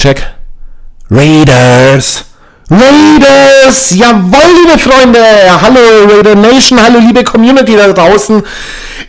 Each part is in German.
check. Raiders. Raiders! Jawohl, liebe Freunde! Hallo Raider Nation, hallo liebe Community da draußen.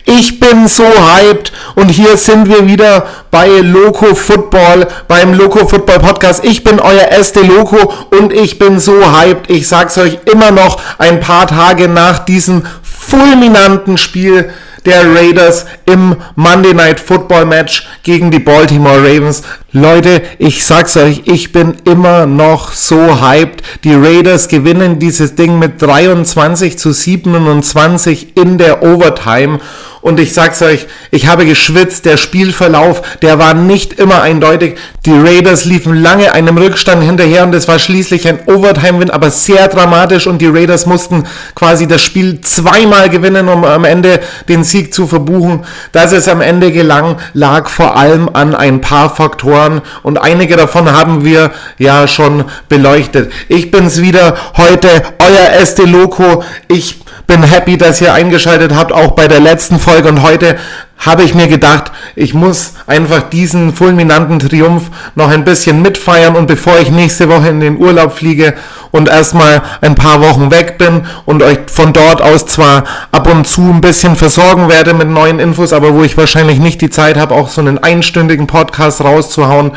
Ich bin so hyped und hier sind wir wieder bei Loco Football, beim Loco Football Podcast. Ich bin euer Este Loco und ich bin so hyped. Ich sag's euch immer noch ein paar Tage nach diesem fulminanten Spiel der Raiders im Monday Night Football Match gegen die Baltimore Ravens. Leute, ich sag's euch, ich bin immer noch so hyped. Die Raiders gewinnen dieses Ding mit 23 zu 27 in der Overtime und ich sag's euch, ich habe geschwitzt. Der Spielverlauf, der war nicht immer eindeutig. Die Raiders liefen lange einem Rückstand hinterher und es war schließlich ein Overtime-Win, aber sehr dramatisch. Und die Raiders mussten quasi das Spiel zweimal gewinnen, um am Ende den Sieg zu verbuchen. Dass es am Ende gelang, lag vor allem an ein paar Faktoren und einige davon haben wir ja schon beleuchtet. Ich bin's wieder heute, euer Este Loco. Ich bin happy, dass ihr eingeschaltet habt, auch bei der letzten Folge und heute habe ich mir gedacht, ich muss einfach diesen fulminanten Triumph noch ein bisschen mitfeiern. Und bevor ich nächste Woche in den Urlaub fliege und erstmal ein paar Wochen weg bin und euch von dort aus zwar ab und zu ein bisschen versorgen werde mit neuen Infos, aber wo ich wahrscheinlich nicht die Zeit habe, auch so einen einstündigen Podcast rauszuhauen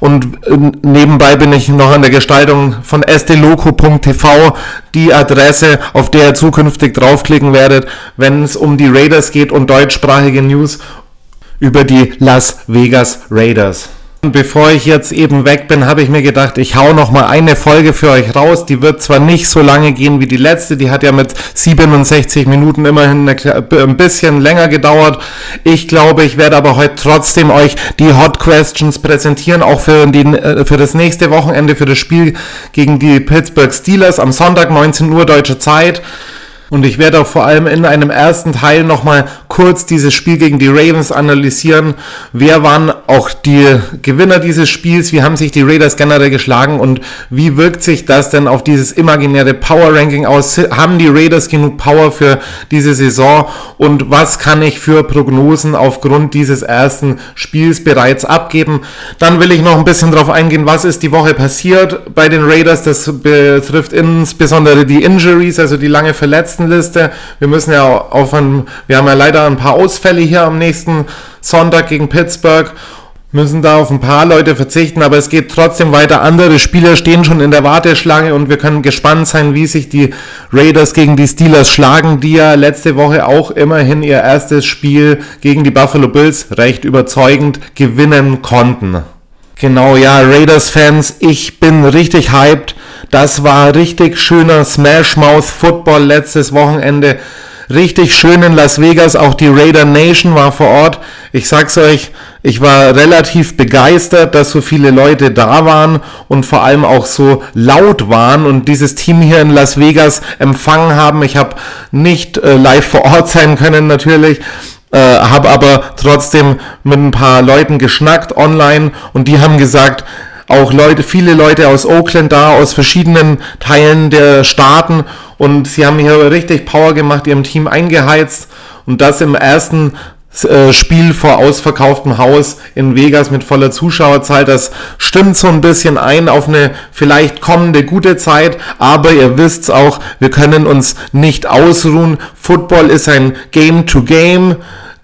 und äh, nebenbei bin ich noch an der Gestaltung von esteloco.tv, die Adresse, auf der ihr zukünftig draufklicken werdet, wenn es um die Raiders geht und deutschsprachige News über die Las Vegas Raiders. Bevor ich jetzt eben weg bin, habe ich mir gedacht, ich hau noch mal eine Folge für euch raus. Die wird zwar nicht so lange gehen wie die letzte, die hat ja mit 67 Minuten immerhin ein bisschen länger gedauert. Ich glaube, ich werde aber heute trotzdem euch die Hot Questions präsentieren, auch für, die, äh, für das nächste Wochenende, für das Spiel gegen die Pittsburgh Steelers am Sonntag 19 Uhr deutsche Zeit. Und ich werde auch vor allem in einem ersten Teil nochmal kurz dieses Spiel gegen die Ravens analysieren. Wer waren auch die Gewinner dieses Spiels? Wie haben sich die Raiders generell geschlagen? Und wie wirkt sich das denn auf dieses imaginäre Power Ranking aus? Haben die Raiders genug Power für diese Saison? Und was kann ich für Prognosen aufgrund dieses ersten Spiels bereits abgeben? Dann will ich noch ein bisschen darauf eingehen, was ist die Woche passiert bei den Raiders. Das betrifft insbesondere die Injuries, also die lange Verletzung Verletztenliste. Wir müssen ja auf ein, wir haben ja leider ein paar Ausfälle hier am nächsten Sonntag gegen Pittsburgh müssen da auf ein paar Leute verzichten, aber es geht trotzdem weiter. Andere Spieler stehen schon in der Warteschlange und wir können gespannt sein, wie sich die Raiders gegen die Steelers schlagen, die ja letzte Woche auch immerhin ihr erstes Spiel gegen die Buffalo Bills recht überzeugend gewinnen konnten. Genau, ja, Raiders-Fans, ich bin richtig hyped. Das war richtig schöner Smash Mouth Football letztes Wochenende. Richtig schön in Las Vegas. Auch die Raider Nation war vor Ort. Ich sag's euch, ich war relativ begeistert, dass so viele Leute da waren und vor allem auch so laut waren und dieses Team hier in Las Vegas empfangen haben. Ich habe nicht äh, live vor Ort sein können natürlich, äh, habe aber trotzdem mit ein paar Leuten geschnackt online und die haben gesagt, auch Leute, viele Leute aus Oakland da, aus verschiedenen Teilen der Staaten und sie haben hier richtig Power gemacht, ihrem Team eingeheizt und das im ersten äh, Spiel vor ausverkauftem Haus in Vegas mit voller Zuschauerzahl. Das stimmt so ein bisschen ein auf eine vielleicht kommende gute Zeit, aber ihr wisst auch, wir können uns nicht ausruhen. Football ist ein Game-to-Game.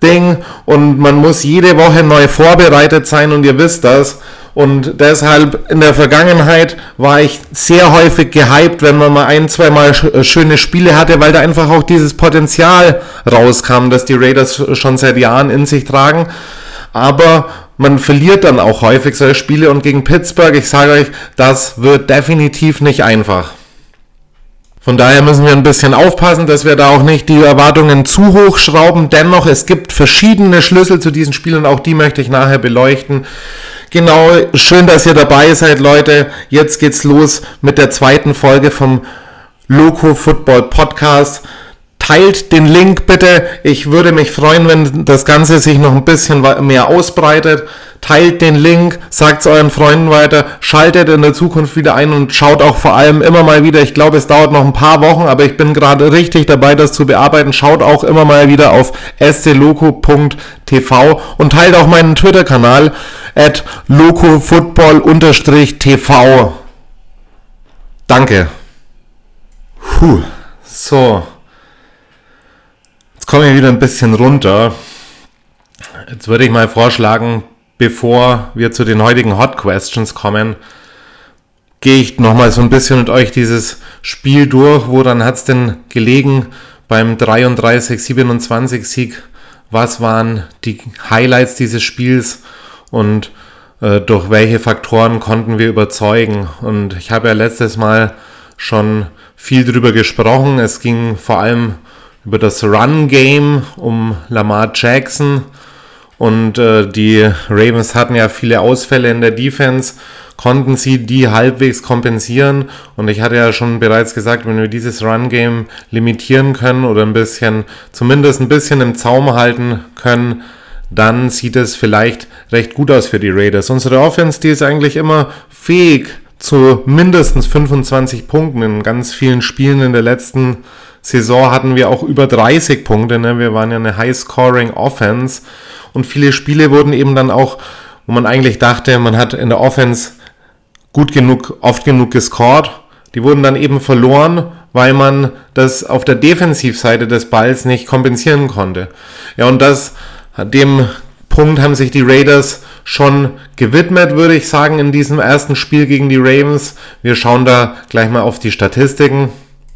Ding und man muss jede Woche neu vorbereitet sein und ihr wisst das. Und deshalb in der Vergangenheit war ich sehr häufig gehypt, wenn man mal ein, zwei Mal äh, schöne Spiele hatte, weil da einfach auch dieses Potenzial rauskam, das die Raiders schon seit Jahren in sich tragen. Aber man verliert dann auch häufig solche Spiele und gegen Pittsburgh, ich sage euch, das wird definitiv nicht einfach. Von daher müssen wir ein bisschen aufpassen, dass wir da auch nicht die Erwartungen zu hoch schrauben. Dennoch, es gibt verschiedene Schlüssel zu diesen Spielen, auch die möchte ich nachher beleuchten. Genau, schön, dass ihr dabei seid, Leute. Jetzt geht's los mit der zweiten Folge vom Loco Football Podcast. Teilt den Link bitte. Ich würde mich freuen, wenn das Ganze sich noch ein bisschen mehr ausbreitet. Teilt den Link, sagt es euren Freunden weiter, schaltet in der Zukunft wieder ein und schaut auch vor allem immer mal wieder, ich glaube es dauert noch ein paar Wochen, aber ich bin gerade richtig dabei, das zu bearbeiten, schaut auch immer mal wieder auf stloco.tv und teilt auch meinen Twitter-Kanal at locofootball-tv. Danke. Puh. So. Jetzt komme ich wieder ein bisschen runter. Jetzt würde ich mal vorschlagen, bevor wir zu den heutigen Hot Questions kommen, gehe ich nochmal so ein bisschen mit euch dieses Spiel durch. Woran hat es denn gelegen beim 33-27 Sieg? Was waren die Highlights dieses Spiels und äh, durch welche Faktoren konnten wir überzeugen? Und ich habe ja letztes Mal schon viel drüber gesprochen. Es ging vor allem über das Run-Game um Lamar Jackson. Und äh, die Ravens hatten ja viele Ausfälle in der Defense, konnten sie die halbwegs kompensieren. Und ich hatte ja schon bereits gesagt, wenn wir dieses Run-Game limitieren können oder ein bisschen, zumindest ein bisschen im Zaum halten können, dann sieht es vielleicht recht gut aus für die Raiders. Unsere Offense, die ist eigentlich immer fähig zu mindestens 25 Punkten in ganz vielen Spielen in der letzten Saison hatten wir auch über 30 Punkte. Ne? Wir waren ja eine High-Scoring-Offense und viele Spiele wurden eben dann auch, wo man eigentlich dachte, man hat in der Offense gut genug, oft genug gescored. Die wurden dann eben verloren, weil man das auf der Defensivseite des Balls nicht kompensieren konnte. Ja, und das, dem Punkt haben sich die Raiders schon gewidmet, würde ich sagen, in diesem ersten Spiel gegen die Ravens. Wir schauen da gleich mal auf die Statistiken.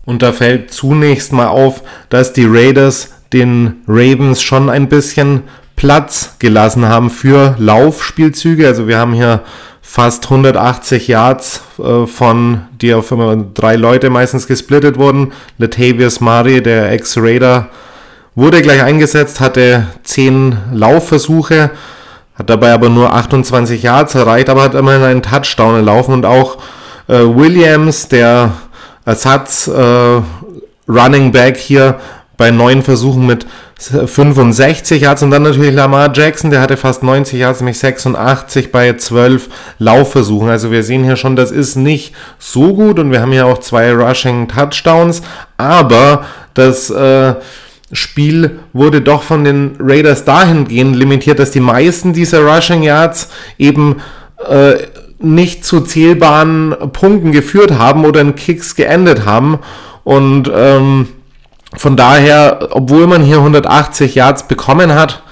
Und da fällt zunächst mal auf, dass die Raiders den Ravens schon ein bisschen Platz gelassen haben für Laufspielzüge. Also wir haben hier fast 180 Yards äh, von, die auf immer drei Leute meistens gesplittet wurden. Latavius Murray, der Ex-Raider, wurde gleich eingesetzt, hatte 10 Laufversuche, hat dabei aber nur 28 Yards erreicht, aber hat immerhin einen Touchdown erlaufen und auch äh, Williams, der Ersatz äh, Running Back hier bei neun Versuchen mit 65 Yards und dann natürlich Lamar Jackson, der hatte fast 90 Yards, nämlich 86 bei 12 Laufversuchen. Also wir sehen hier schon, das ist nicht so gut und wir haben hier auch zwei Rushing Touchdowns, aber das äh, Spiel wurde doch von den Raiders dahingehend limitiert, dass die meisten dieser Rushing Yards eben äh, nicht zu zählbaren Punkten geführt haben oder in Kicks geendet haben. Und ähm, von daher, obwohl man hier 180 Yards bekommen hat,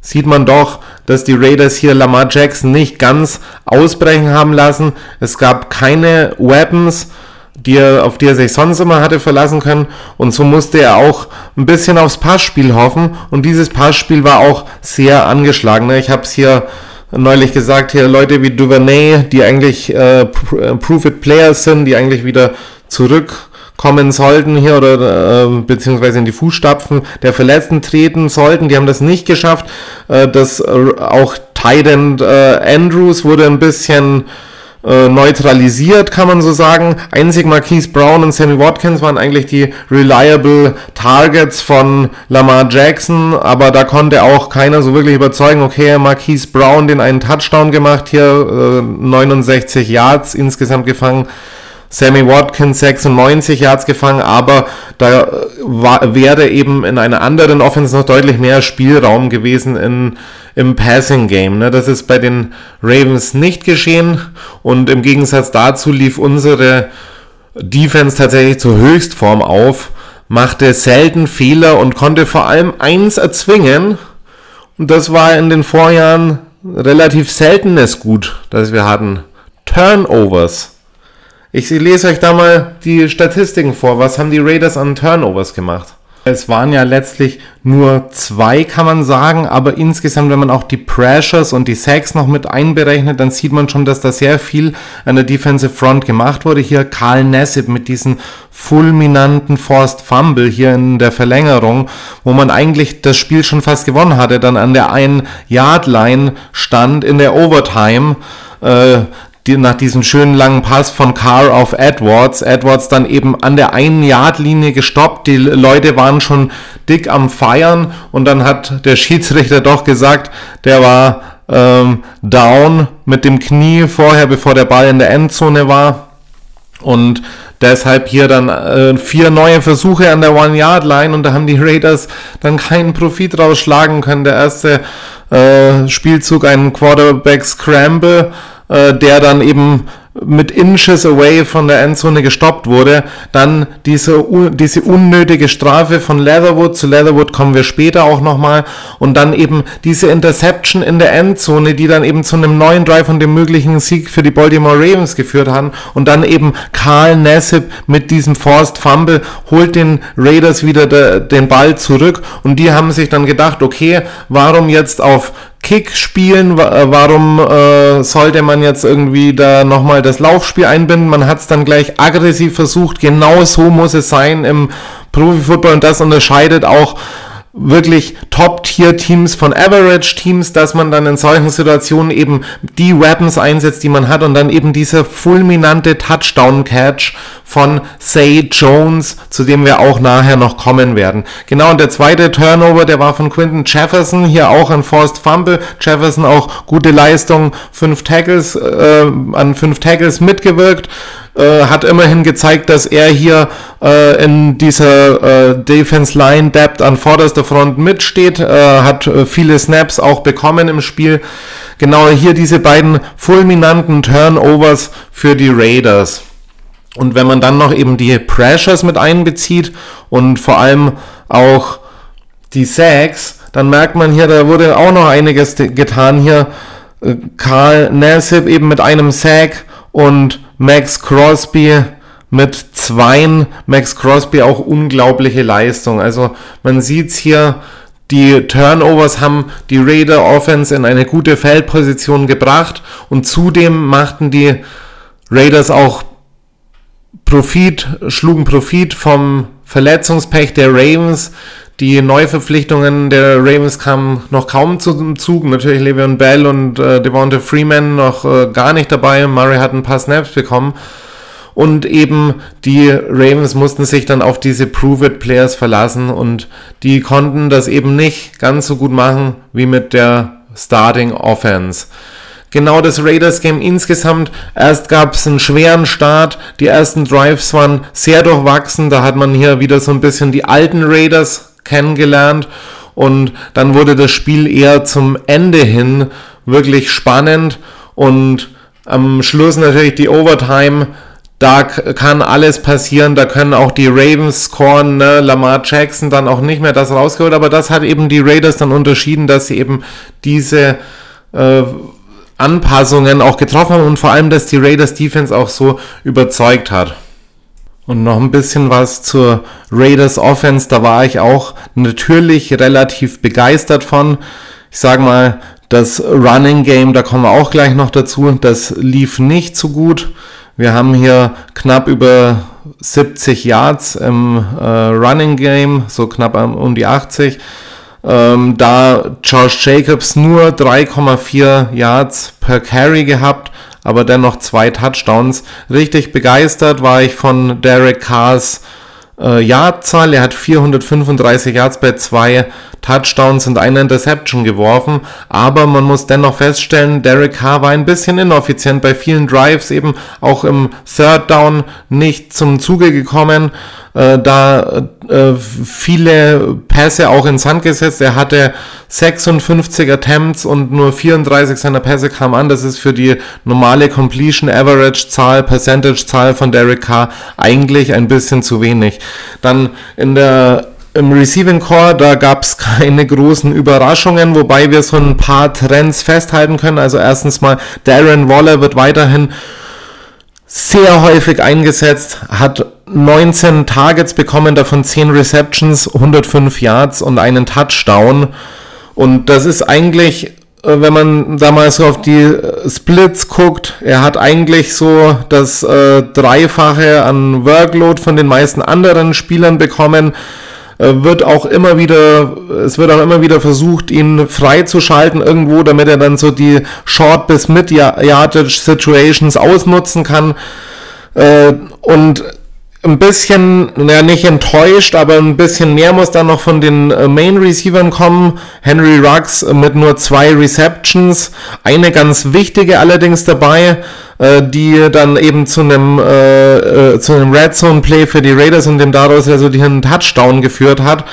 sieht man doch, dass die Raiders hier Lamar Jackson nicht ganz ausbrechen haben lassen. Es gab keine Weapons, die er, auf die er sich sonst immer hatte verlassen können. Und so musste er auch ein bisschen aufs Passspiel hoffen. Und dieses Passspiel war auch sehr angeschlagen. Ich habe es hier neulich gesagt, hier Leute wie Duvernay, die eigentlich äh, äh, Proof-It Players sind, die eigentlich wieder zurückkommen sollten hier oder äh, beziehungsweise in die Fußstapfen der Verletzten treten sollten. Die haben das nicht geschafft. Äh, das äh, auch Tident äh, Andrews wurde ein bisschen äh, neutralisiert, kann man so sagen. Einzig Marquise Brown und Sammy Watkins waren eigentlich die reliable Targets von Lamar Jackson, aber da konnte auch keiner so wirklich überzeugen, okay, Marquise Brown den einen Touchdown gemacht, hier äh, 69 Yards insgesamt gefangen. Sammy Watkins 96 Yards gefangen, aber da äh, wäre eben in einer anderen Offense noch deutlich mehr Spielraum gewesen in, im Passing Game. Ne? Das ist bei den Ravens nicht geschehen und im Gegensatz dazu lief unsere Defense tatsächlich zur Höchstform auf, machte selten Fehler und konnte vor allem eins erzwingen und das war in den Vorjahren relativ seltenes Gut, das wir hatten. Turnovers. Ich lese euch da mal die Statistiken vor. Was haben die Raiders an Turnovers gemacht? Es waren ja letztlich nur zwei, kann man sagen, aber insgesamt, wenn man auch die Pressures und die Sacks noch mit einberechnet, dann sieht man schon, dass da sehr viel an der Defensive Front gemacht wurde. Hier Karl Nassib mit diesem fulminanten Forced Fumble hier in der Verlängerung, wo man eigentlich das Spiel schon fast gewonnen hatte, dann an der einen Yard Line stand in der Overtime. Äh, nach diesem schönen langen Pass von Carr auf Edwards. Edwards dann eben an der einen Yard-Linie gestoppt. Die Leute waren schon dick am Feiern und dann hat der Schiedsrichter doch gesagt, der war ähm, down mit dem Knie vorher, bevor der Ball in der Endzone war. Und deshalb hier dann äh, vier neue Versuche an der One-Yard-Line und da haben die Raiders dann keinen Profit rausschlagen können. Der erste äh, Spielzug, ein Quarterback-Scramble, äh, der dann eben mit Inches away von der Endzone gestoppt wurde. Dann diese, diese unnötige Strafe von Leatherwood. Zu Leatherwood kommen wir später auch nochmal. Und dann eben diese Interception in der Endzone, die dann eben zu einem neuen Drive und dem möglichen Sieg für die Baltimore Ravens geführt haben. Und dann eben Carl Nassib mit diesem Forced Fumble holt den Raiders wieder de, den Ball zurück. Und die haben sich dann gedacht, okay, warum jetzt auf Kick spielen? Äh, warum äh, sollte man jetzt irgendwie da nochmal das Laufspiel einbinden? Man hat es dann gleich aggressiv versucht. Genau so muss es sein im Profifootball und das unterscheidet auch wirklich Top-Tier-Teams von Average-Teams, dass man dann in solchen Situationen eben die Weapons einsetzt, die man hat und dann eben dieser fulminante Touchdown-Catch von Say Jones, zu dem wir auch nachher noch kommen werden. Genau, und der zweite Turnover, der war von Quinton Jefferson, hier auch ein Forced Fumble. Jefferson auch gute Leistung, fünf Tackles, äh, an fünf Tackles mitgewirkt äh, hat immerhin gezeigt, dass er hier äh, in dieser äh, Defense Line Depth an vorderster Front mitsteht, äh, hat äh, viele Snaps auch bekommen im Spiel. Genau hier diese beiden fulminanten Turnovers für die Raiders. Und wenn man dann noch eben die Pressures mit einbezieht und vor allem auch die Sacks, dann merkt man hier, da wurde auch noch einiges getan hier. Karl Nassib eben mit einem Sack und Max Crosby mit zweien. Max Crosby auch unglaubliche Leistung. Also man sieht's hier, die Turnovers haben die Raider Offense in eine gute Feldposition gebracht und zudem machten die Raiders auch Profit, schlugen Profit vom Verletzungspech der Ravens. Die Neuverpflichtungen der Ravens kamen noch kaum zum Zug. Natürlich Le'Veon Bell und äh, Devonta Freeman noch äh, gar nicht dabei. Murray hat ein paar Snaps bekommen. Und eben die Ravens mussten sich dann auf diese Prove-It-Players verlassen und die konnten das eben nicht ganz so gut machen wie mit der Starting Offense. Genau das Raiders Game insgesamt. Erst gab es einen schweren Start. Die ersten Drives waren sehr durchwachsen. Da hat man hier wieder so ein bisschen die alten Raiders kennengelernt und dann wurde das Spiel eher zum Ende hin wirklich spannend und am Schluss natürlich die Overtime. Da kann alles passieren, da können auch die Ravens scoren, ne? Lamar Jackson dann auch nicht mehr das rausgeholt, aber das hat eben die Raiders dann unterschieden, dass sie eben diese äh, Anpassungen auch getroffen haben und vor allem, dass die Raiders Defense auch so überzeugt hat. Und noch ein bisschen was zur Raiders Offense. Da war ich auch natürlich relativ begeistert von. Ich sag mal, das Running Game, da kommen wir auch gleich noch dazu, das lief nicht so gut. Wir haben hier knapp über 70 Yards im äh, Running Game, so knapp um die 80. Ähm, da Josh Jacobs nur 3,4 Yards per Carry gehabt aber dennoch zwei Touchdowns. Richtig begeistert war ich von Derek Carrs äh, Yardzahl. Er hat 435 Yards bei zwei Touchdowns und eine Interception geworfen. Aber man muss dennoch feststellen, Derek Carr war ein bisschen ineffizient bei vielen Drives, eben auch im Third Down nicht zum Zuge gekommen. Äh, da äh, viele Pässe auch ins Hand gesetzt. Er hatte 56 Attempts und nur 34 seiner Pässe kamen an. Das ist für die normale Completion Average Zahl, Percentage Zahl von Derek Carr eigentlich ein bisschen zu wenig. Dann in der im Receiving Core, da gab es keine großen Überraschungen, wobei wir so ein paar Trends festhalten können. Also erstens mal, Darren Waller wird weiterhin sehr häufig eingesetzt, hat 19 Targets bekommen, davon 10 Receptions, 105 Yards und einen Touchdown. Und das ist eigentlich, äh, wenn man da mal so auf die äh, Splits guckt, er hat eigentlich so das äh, Dreifache an Workload von den meisten anderen Spielern bekommen. Äh, wird auch immer wieder, es wird auch immer wieder versucht, ihn freizuschalten irgendwo, damit er dann so die Short bis Mid Yardage Situations ausnutzen kann. Und ein bisschen, ja nicht enttäuscht, aber ein bisschen mehr muss dann noch von den äh, Main Receivern kommen. Henry Ruggs mit nur zwei Receptions, eine ganz wichtige allerdings dabei, äh, die dann eben zu einem äh, äh, zu einem Red Zone Play für die Raiders und dem daraus resultierenden Touchdown geführt hat.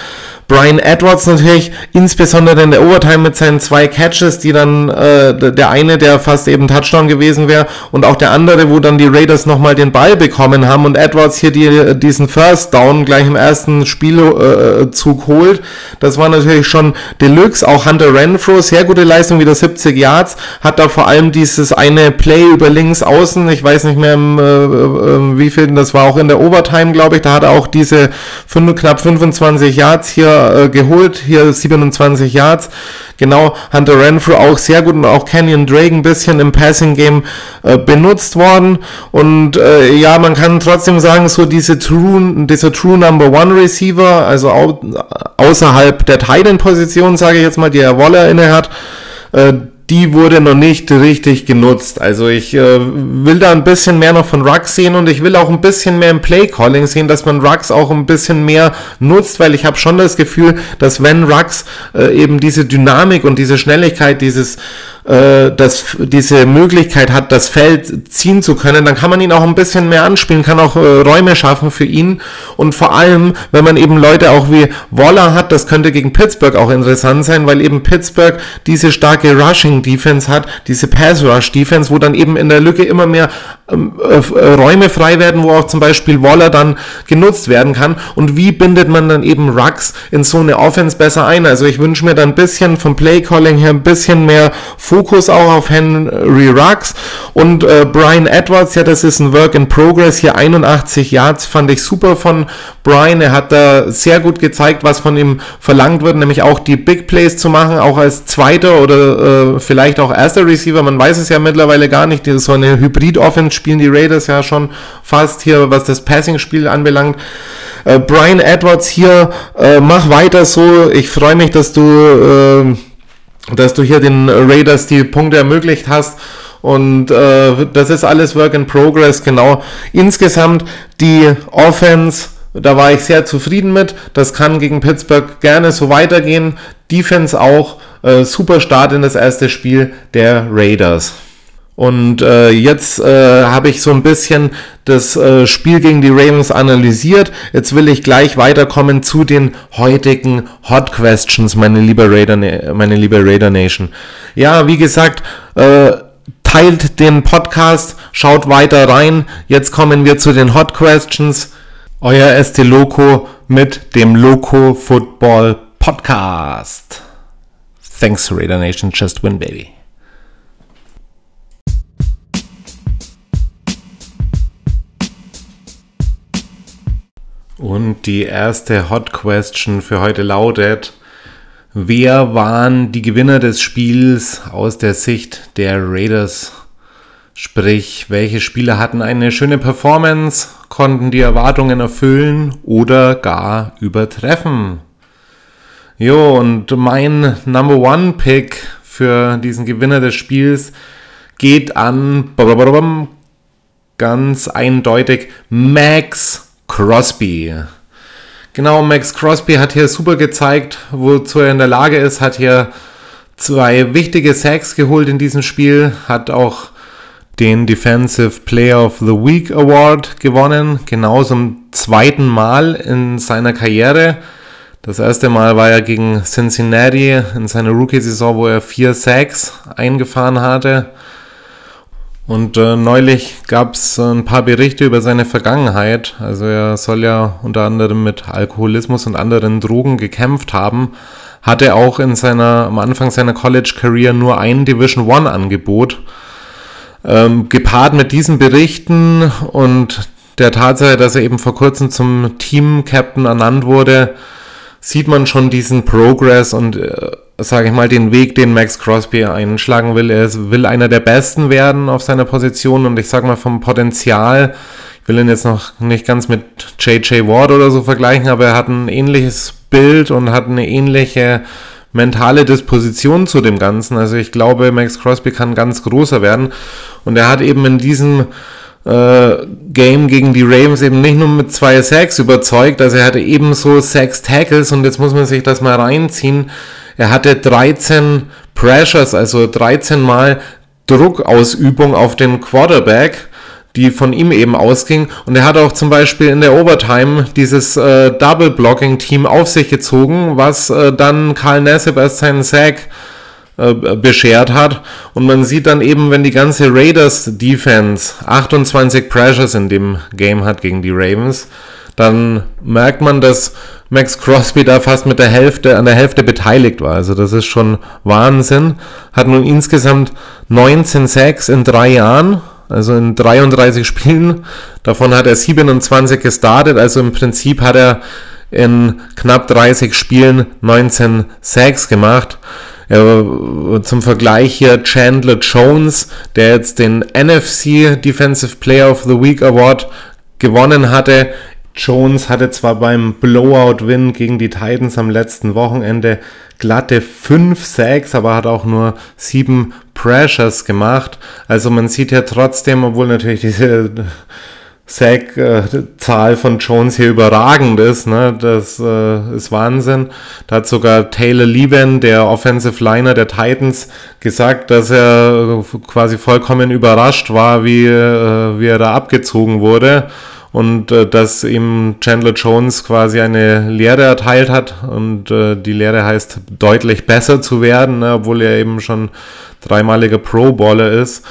Brian Edwards natürlich, insbesondere in der Overtime mit seinen zwei Catches, die dann, äh, der eine, der fast eben Touchdown gewesen wäre, und auch der andere, wo dann die Raiders nochmal den Ball bekommen haben und Edwards hier die, diesen First Down gleich im ersten Spielzug äh, holt. Das war natürlich schon Deluxe. Auch Hunter Renfro, sehr gute Leistung, wieder 70 Yards, hat da vor allem dieses eine Play über links außen, ich weiß nicht mehr, im, äh, äh, wie viel, das war auch in der Overtime, glaube ich, da hat er auch diese fünf, knapp 25 Yards hier äh, geholt, hier 27 Yards. Genau, Hunter Renfrew auch sehr gut und auch Canyon Drake ein bisschen im Passing Game äh, benutzt worden. Und äh, ja, man kann trotzdem sagen, so diese True, dieser True Number One Receiver, also au außerhalb der Titan Position, sage ich jetzt mal, die er Waller inne hat, äh, die wurde noch nicht richtig genutzt. Also ich äh, will da ein bisschen mehr noch von Rux sehen und ich will auch ein bisschen mehr im Play-Calling sehen, dass man Rux auch ein bisschen mehr nutzt, weil ich habe schon das Gefühl, dass wenn Rux äh, eben diese Dynamik und diese Schnelligkeit, dieses äh, das, diese Möglichkeit hat, das Feld ziehen zu können, dann kann man ihn auch ein bisschen mehr anspielen, kann auch äh, Räume schaffen für ihn. Und vor allem, wenn man eben Leute auch wie Waller hat, das könnte gegen Pittsburgh auch interessant sein, weil eben Pittsburgh diese starke Rushing-Defense hat, diese Pass-Rush-Defense, wo dann eben in der Lücke immer mehr Räume frei werden, wo auch zum Beispiel Waller dann genutzt werden kann. Und wie bindet man dann eben Rucks in so eine Offense besser ein? Also ich wünsche mir dann ein bisschen vom Play-Calling her ein bisschen mehr Fokus auch auf Henry Ruggs und äh, Brian Edwards, ja, das ist ein Work in Progress, hier 81 Yards, fand ich super von Brian, er hat da sehr gut gezeigt, was von ihm verlangt wird, nämlich auch die Big Plays zu machen, auch als zweiter oder äh, vielleicht auch erster Receiver, man weiß es ja mittlerweile gar nicht, so eine Hybrid-Offense spielen die Raiders ja schon fast hier, was das Passing-Spiel anbelangt. Äh, Brian Edwards hier, äh, mach weiter so, ich freue mich, dass du äh, dass du hier den Raiders die Punkte ermöglicht hast. Und äh, das ist alles Work in Progress, genau. Insgesamt die Offense, da war ich sehr zufrieden mit. Das kann gegen Pittsburgh gerne so weitergehen. Defense auch. Äh, super Start in das erste Spiel der Raiders. Und äh, jetzt äh, habe ich so ein bisschen das äh, Spiel gegen die Ravens analysiert. Jetzt will ich gleich weiterkommen zu den heutigen Hot Questions, meine liebe Raider, meine liebe Raider Nation. Ja, wie gesagt, äh, teilt den Podcast, schaut weiter rein. Jetzt kommen wir zu den Hot Questions. Euer ST Loco mit dem Loco Football Podcast. Thanks Raider Nation, just win baby. Und die erste Hot Question für heute lautet, wer waren die Gewinner des Spiels aus der Sicht der Raiders? Sprich, welche Spieler hatten eine schöne Performance, konnten die Erwartungen erfüllen oder gar übertreffen? Jo, und mein Number One Pick für diesen Gewinner des Spiels geht an ganz eindeutig Max Crosby. Genau, Max Crosby hat hier super gezeigt, wozu er in der Lage ist, hat hier zwei wichtige Sacks geholt in diesem Spiel, hat auch den Defensive Player of the Week Award gewonnen, genau zum zweiten Mal in seiner Karriere. Das erste Mal war er gegen Cincinnati in seiner Rookie-Saison, wo er vier Sacks eingefahren hatte. Und äh, neulich gab es ein paar Berichte über seine Vergangenheit. Also er soll ja unter anderem mit Alkoholismus und anderen Drogen gekämpft haben. Hatte auch in seiner, am Anfang seiner College-Career nur ein Division One-Angebot. Ähm, gepaart mit diesen Berichten und der Tatsache, dass er eben vor kurzem zum Team-Captain ernannt wurde, sieht man schon diesen Progress und äh, sage ich mal, den Weg, den Max Crosby einschlagen will. Er will einer der Besten werden auf seiner Position und ich sage mal vom Potenzial, ich will ihn jetzt noch nicht ganz mit JJ Ward oder so vergleichen, aber er hat ein ähnliches Bild und hat eine ähnliche mentale Disposition zu dem Ganzen. Also ich glaube, Max Crosby kann ganz großer werden und er hat eben in diesem äh, Game gegen die Ravens eben nicht nur mit zwei Sacks überzeugt, also er hatte ebenso sechs Tackles und jetzt muss man sich das mal reinziehen. Er hatte 13 Pressures, also 13 Mal Druckausübung auf den Quarterback, die von ihm eben ausging. Und er hat auch zum Beispiel in der Overtime dieses äh, Double-Blocking-Team auf sich gezogen, was äh, dann Karl Nassib als seinen Sack äh, beschert hat. Und man sieht dann eben, wenn die ganze Raiders Defense 28 Pressures in dem Game hat gegen die Ravens, dann merkt man, dass Max Crosby da fast mit der Hälfte, an der Hälfte beteiligt war. Also das ist schon Wahnsinn. Hat nun insgesamt 19 Sacks in drei Jahren, also in 33 Spielen. Davon hat er 27 gestartet, also im Prinzip hat er in knapp 30 Spielen 19 Sacks gemacht. zum Vergleich hier Chandler Jones, der jetzt den NFC Defensive Player of the Week Award gewonnen hatte. Jones hatte zwar beim Blowout-Win gegen die Titans am letzten Wochenende glatte 5 Sacks, aber hat auch nur 7 Pressures gemacht. Also man sieht ja trotzdem, obwohl natürlich diese Sack-Zahl von Jones hier überragend ist, ne? das äh, ist Wahnsinn. Da hat sogar Taylor Leben, der Offensive Liner der Titans, gesagt, dass er quasi vollkommen überrascht war, wie, äh, wie er da abgezogen wurde und äh, dass ihm Chandler Jones quasi eine Lehre erteilt hat und äh, die Lehre heißt deutlich besser zu werden, ne, obwohl er eben schon dreimaliger Pro-Baller ist.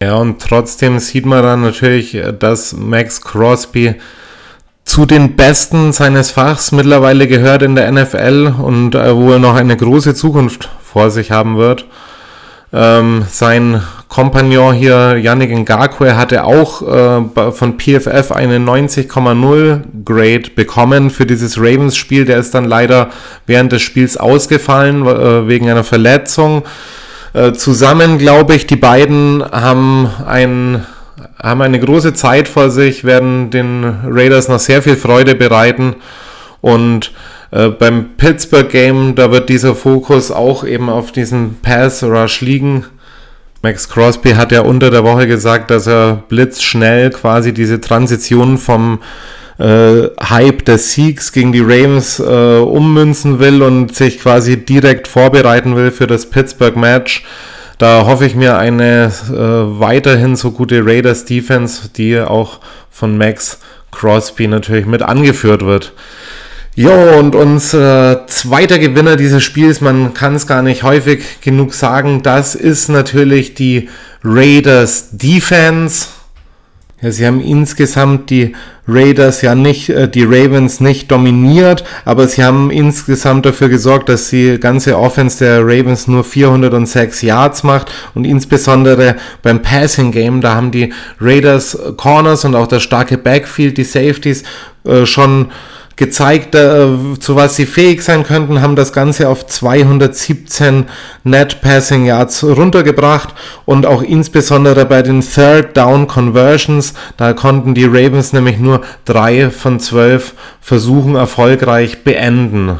Ja, und trotzdem sieht man dann natürlich, dass Max Crosby zu den Besten seines Fachs mittlerweile gehört in der NFL und äh, wo er noch eine große Zukunft vor sich haben wird. Ähm, sein Kompagnon hier, Yannick Ngakwe, hatte auch äh, von PFF eine 90,0 Grade bekommen für dieses Ravens-Spiel. Der ist dann leider während des Spiels ausgefallen äh, wegen einer Verletzung. Äh, zusammen, glaube ich, die beiden haben ein haben eine große Zeit vor sich, werden den Raiders noch sehr viel Freude bereiten und äh, beim Pittsburgh Game, da wird dieser Fokus auch eben auf diesen Pass Rush liegen. Max Crosby hat ja unter der Woche gesagt, dass er blitzschnell quasi diese Transition vom äh, Hype des Siegs gegen die Ravens äh, ummünzen will und sich quasi direkt vorbereiten will für das Pittsburgh Match. Da hoffe ich mir eine äh, weiterhin so gute Raiders Defense, die auch von Max Crosby natürlich mit angeführt wird. Jo, und unser zweiter Gewinner dieses Spiels, man kann es gar nicht häufig genug sagen, das ist natürlich die Raiders Defense. Ja, sie haben insgesamt die Raiders ja nicht, äh, die Ravens nicht dominiert, aber sie haben insgesamt dafür gesorgt, dass die ganze Offense der Ravens nur 406 Yards macht und insbesondere beim Passing Game, da haben die Raiders Corners und auch das starke Backfield, die Safeties äh, schon gezeigt, äh, zu was sie fähig sein könnten, haben das Ganze auf 217 Net Passing Yards runtergebracht und auch insbesondere bei den Third Down Conversions, da konnten die Ravens nämlich nur drei von zwölf Versuchen erfolgreich beenden.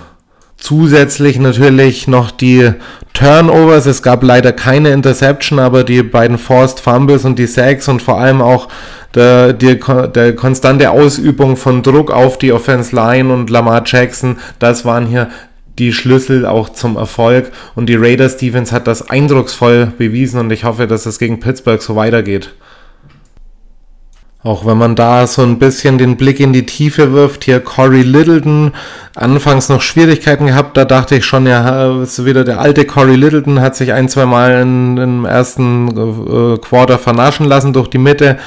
Zusätzlich natürlich noch die Turnovers. Es gab leider keine Interception, aber die beiden Forced Fumbles und die Sacks und vor allem auch der, die, der konstante Ausübung von Druck auf die Offense Line und Lamar Jackson, das waren hier die Schlüssel auch zum Erfolg. Und die Raiders Defense hat das eindrucksvoll bewiesen und ich hoffe, dass es gegen Pittsburgh so weitergeht. Auch wenn man da so ein bisschen den Blick in die Tiefe wirft, hier Corey Littleton, anfangs noch Schwierigkeiten gehabt, da dachte ich schon, ja, ist wieder der alte Corey Littleton, hat sich ein, zwei Mal in, im ersten äh, Quarter vernaschen lassen durch die Mitte,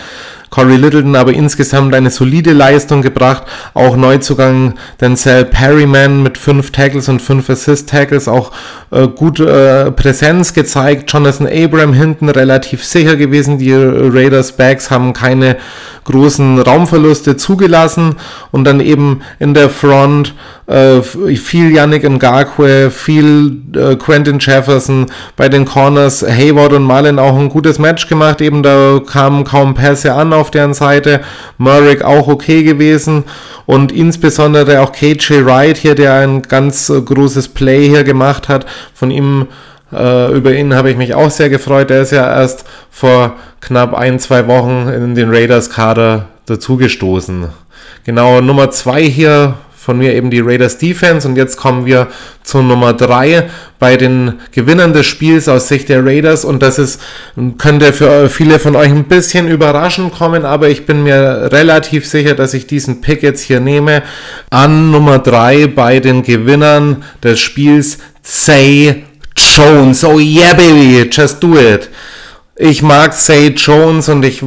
Corey Littleton aber insgesamt eine solide Leistung gebracht. Auch Neuzugang Denzel Perryman mit fünf Tackles und fünf Assist-Tackles auch äh, gut äh, Präsenz gezeigt. Jonathan Abram hinten relativ sicher gewesen. Die Raiders Backs haben keine großen Raumverluste zugelassen und dann eben in der Front äh, viel Yannick Ngakwe, viel äh, Quentin Jefferson, bei den Corners Hayward und Marlin auch ein gutes Match gemacht, eben da kamen kaum Pässe an auf deren Seite, Murray auch okay gewesen. Und insbesondere auch KJ Wright hier, der ein ganz äh, großes Play hier gemacht hat, von ihm Äh, über ihn habe ich mich auch sehr gefreut. Der ist ja erst vor knapp ein, zwei Wochen in den Raiders-Kader dazugestoßen. Genau, Nummer zwei hier von mir eben die Raiders Defense und jetzt kommen wir zu Nummer drei bei den Gewinnern des Spiels aus Sicht der Raiders und das ist, könnte für viele von euch ein bisschen überraschend kommen, aber ich bin mir relativ sicher, dass ich diesen Pick jetzt hier nehme. An Nummer drei bei den Gewinnern des Spiels Say Jones. Oh yeah, baby, just do it. Ich mag Say Jones und ich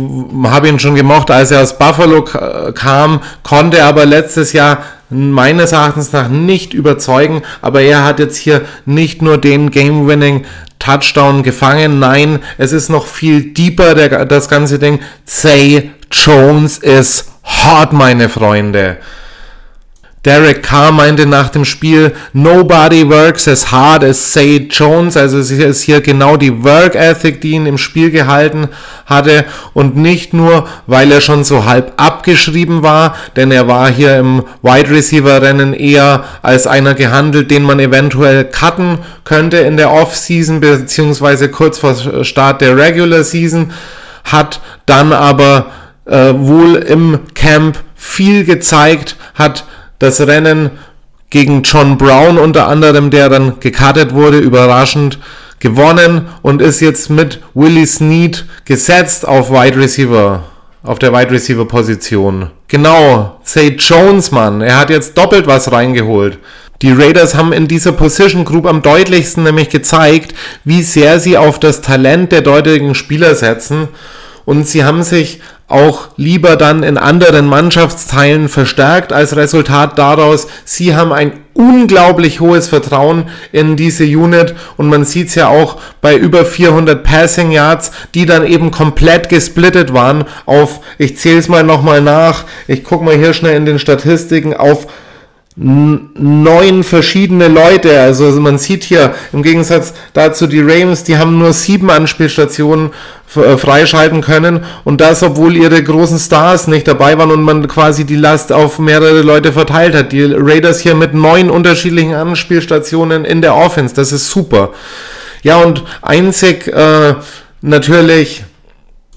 habe ihn schon gemocht, als er aus Buffalo kam, konnte aber letztes Jahr meines Erachtens nach nicht überzeugen, aber er hat jetzt hier nicht nur den Game-Winning Touchdown gefangen, nein, es ist noch viel deeper, der, das ganze Ding. Say Jones is hot, meine Freunde. Derek Carr meinte nach dem Spiel, nobody works as hard as Say Jones. Also es ist hier genau die Work Ethic, die ihn im Spiel gehalten hatte. Und nicht nur, weil er schon so halb abgeschrieben war, denn er war hier im Wide Receiver Rennen eher als einer gehandelt, den man eventuell cutten könnte in der Off-Season, beziehungsweise kurz vor Start der Regular Season, hat dann aber äh, wohl im Camp viel gezeigt, hat das Rennen gegen John Brown unter anderem, der dann gekartet wurde, überraschend gewonnen und ist jetzt mit Willie Snead gesetzt auf Wide Receiver, auf der Wide Receiver Position. Genau, Say Jones, Mann, er hat jetzt doppelt was reingeholt. Die Raiders haben in dieser Position Group am deutlichsten nämlich gezeigt, wie sehr sie auf das Talent der dortigen Spieler setzen und sie haben sich auch lieber dann in anderen Mannschaftsteilen verstärkt als Resultat daraus. Sie haben ein unglaublich hohes Vertrauen in diese Unit und man sieht es ja auch bei über 400 Passing Yards, die dann eben komplett gesplittet waren auf, ich zähle es mal nochmal nach, ich gucke mal hier schnell in den Statistiken, auf neun verschiedene Leute. Also man sieht hier im Gegensatz dazu die Rams, die haben nur sieben Anspielstationen äh, freischalten können und das, obwohl ihre großen Stars nicht dabei waren und man quasi die Last auf mehrere Leute verteilt hat. Die Raiders hier mit neun unterschiedlichen Anspielstationen in der Offense, das ist super. Ja und einzig äh, natürlich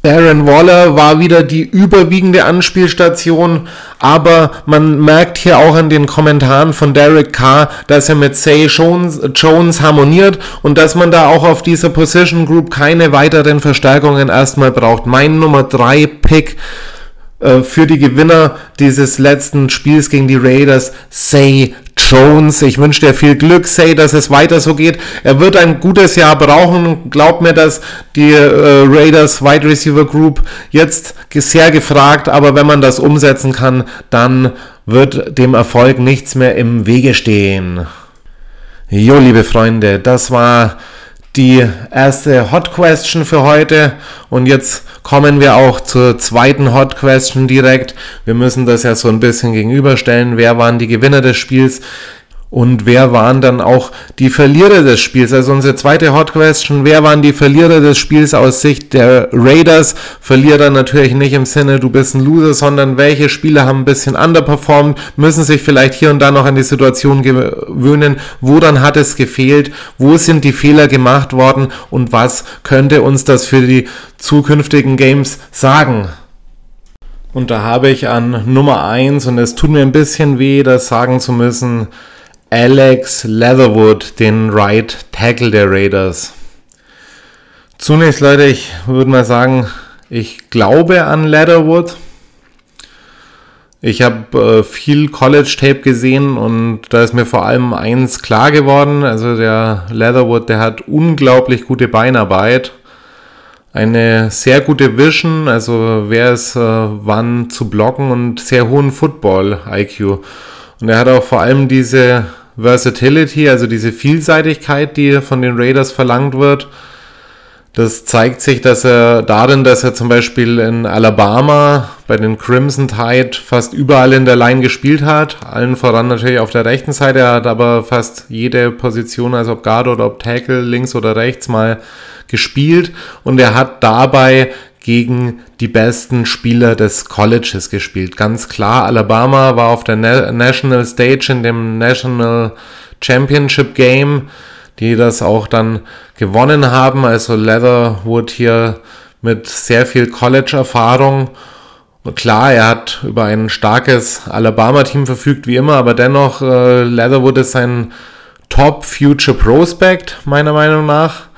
Aaron Waller war wieder die überwiegende Anspielstation, aber man merkt hier auch an den Kommentaren von Derek Carr, dass er mit Say Jones, harmoniert und dass man da auch auf dieser Position Group keine weiteren Verstärkungen erstmal braucht. Mein Nummer 3 Pick äh, für die Gewinner dieses letzten Spiels gegen die Raiders, Say Jones. Ich wünsche dir viel Glück, Say, dass es weiter so geht. Er wird ein gutes Jahr brauchen. Glaub mir, dass die äh, Raiders Wide Receiver Group jetzt sehr gefragt, aber wenn man das umsetzen kann, dann wird dem Erfolg nichts mehr im Wege stehen. Jo, liebe Freunde, das war die erste Hot Question für heute und jetzt kommen wir auch zur zweiten Hot Question direkt. Wir müssen das ja so ein bisschen gegenüberstellen. Wer waren die Gewinner des Spiels? Und wer waren dann auch die Verlierer des Spiels? Also unsere zweite Hot Question, wer waren die Verlierer des Spiels aus Sicht der Raiders? Verlierer natürlich nicht im Sinne, du bist ein Loser, sondern welche Spieler haben ein bisschen underperformed, müssen sich vielleicht hier und da noch an die Situation gewöhnen, wo dann hat es gefehlt, wo sind die Fehler gemacht worden und was könnte uns das für die zukünftigen Games sagen? Und da habe ich an Nummer eins und es tut mir ein bisschen weh, das sagen zu müssen, Alex Leatherwood, den Right Tackle der Raiders. Zunächst, Leute, ich würde mal sagen, ich glaube an Leatherwood. Ich habe äh, viel College Tape gesehen und da ist mir vor allem eins klar geworden. Also der Leatherwood, der hat unglaublich gute Beinarbeit, eine sehr gute Vision, also wer es äh, wann zu blocken und sehr hohen Football IQ. Und er hat auch vor allem diese Versatility, also diese Vielseitigkeit, die von den Raiders verlangt wird. Das zeigt sich, dass er darin, dass er zum Beispiel in Alabama bei den Crimson Tide fast überall in der Line gespielt hat. Allen voran natürlich auf der rechten Seite. Er hat aber fast jede Position, also ob Guard oder ob Tackle, links oder rechts mal gespielt. Und er hat dabei gegen die besten Spieler des Colleges gespielt. Ganz klar, Alabama war auf der National Stage in dem National Championship Game. die das auch dann gewonnen haben. Also Leatherwood hier mit sehr viel College-Erfahrung. Klar, er hat über ein starkes Alabama-Team verfügt, wie immer, aber dennoch, äh, Leatherwood ist ein Top-Future Prospect, meiner Meinung nach.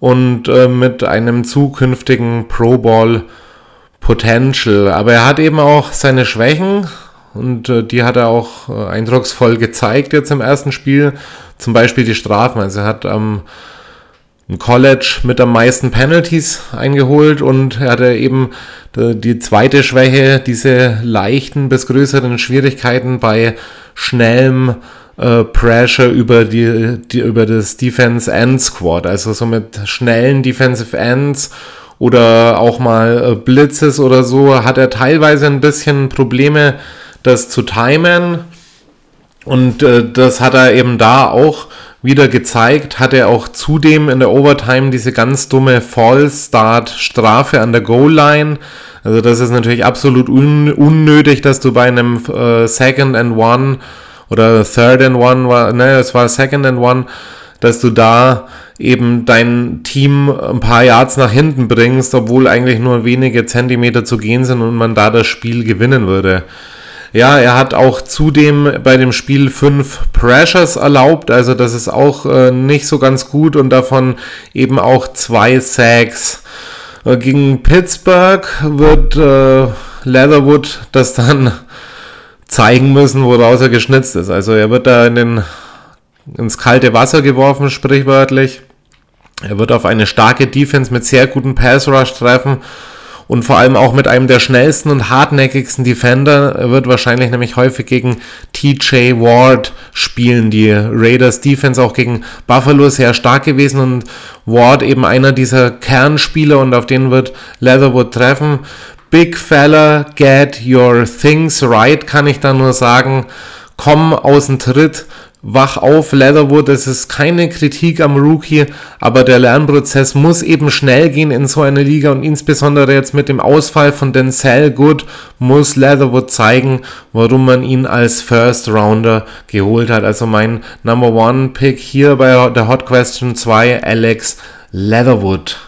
Und äh, mit einem zukünftigen Pro Bowl Potential. Aber er hat eben auch seine Schwächen und äh, die hat er auch äh, eindrucksvoll gezeigt jetzt im ersten Spiel. Zum Beispiel die Strafen. Also er hat am ähm, College mit am meisten Penalties eingeholt und er hatte eben die, die zweite Schwäche, diese leichten bis größeren Schwierigkeiten bei schnellem äh, Pressure über die, die über das Defense End Squad, also so mit schnellen Defensive Ends oder auch mal äh, Blitzes oder so, hat er teilweise ein bisschen Probleme, das zu timen. Und äh, das hat er eben da auch wieder gezeigt. Hat er auch zudem in der Overtime diese ganz dumme Fall-Start-Strafe an der Goal-Line. Also das ist natürlich absolut un unnötig, dass du bei einem äh, Second and One oder Third and One war, ne, es war Second and One, dass du da eben dein Team ein paar Yards nach hinten bringst, obwohl eigentlich nur wenige Zentimeter zu gehen sind und man da das Spiel gewinnen würde. Ja, er hat auch zudem bei dem Spiel fünf Pressures erlaubt, also das ist auch äh, nicht so ganz gut und davon eben auch zwei Sacks. Äh, gegen Pittsburgh wird äh, Leatherwood das dann zeigen müssen, woraus er geschnitzt ist. Also er wird da in den, ins kalte Wasser geworfen, sprichwörtlich. Er wird auf eine starke Defense mit sehr guten Pass Rush treffen und vor allem auch mit einem der schnellsten und hartnäckigsten Defender. Er wird wahrscheinlich nämlich häufig gegen TJ Ward spielen. Die Raiders Defense auch gegen Buffalo sehr stark gewesen und Ward eben einer dieser Kernspieler und auf den wird Leatherwood treffen. Big fella, get your things right, kann ich da nur sagen. Komm aus dem Tritt, wach auf, Leatherwood, es ist keine Kritik am Rookie, aber der Lernprozess muss eben schnell gehen in so einer Liga und insbesondere jetzt mit dem Ausfall von Denzel Good muss Leatherwood zeigen, warum man ihn als First Rounder geholt hat. Also mein Number One Pick hier bei der Hot Question 2, Alex Leatherwood.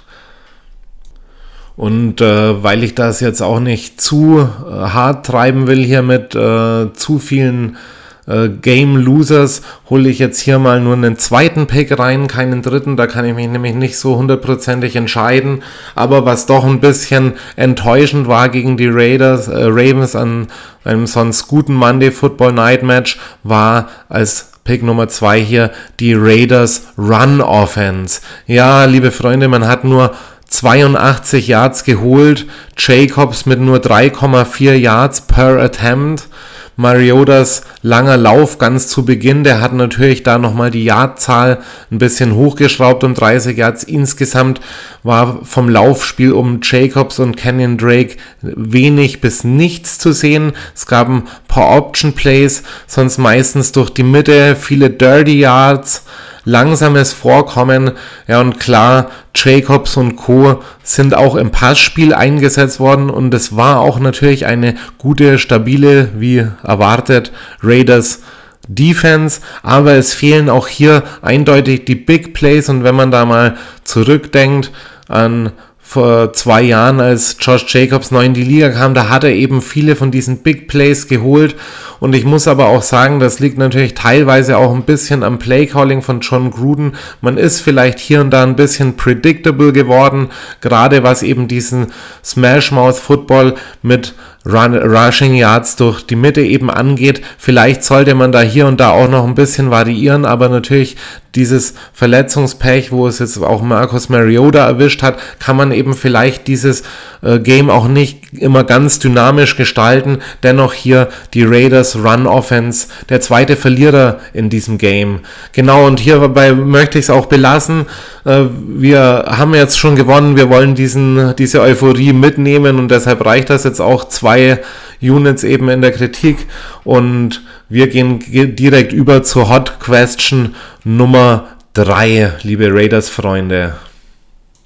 Und äh, weil ich das jetzt auch nicht zu äh, hart treiben will hier mit äh, zu vielen äh, Game Losers hole ich jetzt hier mal nur einen zweiten Pick rein, keinen dritten. Da kann ich mich nämlich nicht so hundertprozentig entscheiden. Aber was doch ein bisschen enttäuschend war gegen die Raiders, äh, Ravens an einem sonst guten Monday Football Night Match, war als Pick Nummer zwei hier die Raiders Run Offense. Ja, liebe Freunde, man hat nur 82 Yards geholt, Jacobs mit nur 3,4 Yards per Attempt. Mariotas langer Lauf ganz zu Beginn, der hat natürlich da nochmal die Yardzahl ein bisschen hochgeschraubt um 30 Yards. Insgesamt war vom Laufspiel um Jacobs und Canyon Drake wenig bis nichts zu sehen. Es gab ein paar Option Plays, sonst meistens durch die Mitte, viele Dirty Yards langsames Vorkommen. Ja, und klar, Jacobs und Co. sind auch im Passspiel eingesetzt worden und es war auch natürlich eine gute, stabile, wie erwartet, Raiders Defense, aber es fehlen auch hier eindeutig die Big Plays und wenn man da mal zurückdenkt an vor zwei Jahren, als Josh Jacobs neu in die Liga kam, da hat er eben viele von diesen Big Plays geholt. Und ich muss aber auch sagen, das liegt natürlich teilweise auch ein bisschen am Playcalling von John Gruden. Man ist vielleicht hier und da ein bisschen predictable geworden, gerade was eben diesen Smash Mouth Football mit Run, Rushing Yards durch die Mitte eben angeht. Vielleicht sollte man da hier und da auch noch ein bisschen variieren, aber natürlich dieses Verletzungspech, wo es jetzt auch Marcus Mariota erwischt hat, kann man eben vielleicht dieses äh, Game auch nicht immer ganz dynamisch gestalten. Dennoch hier die Raiders Run Offense, der zweite Verlierer in diesem Game. Genau, und hierbei möchte ich es auch belassen. Äh, wir haben jetzt schon gewonnen, wir wollen diesen, diese Euphorie mitnehmen und deshalb reicht das jetzt auch zwei Units eben in der Kritik und wir gehen direkt über zur Hot Question Nummer 3, liebe Raiders-Freunde.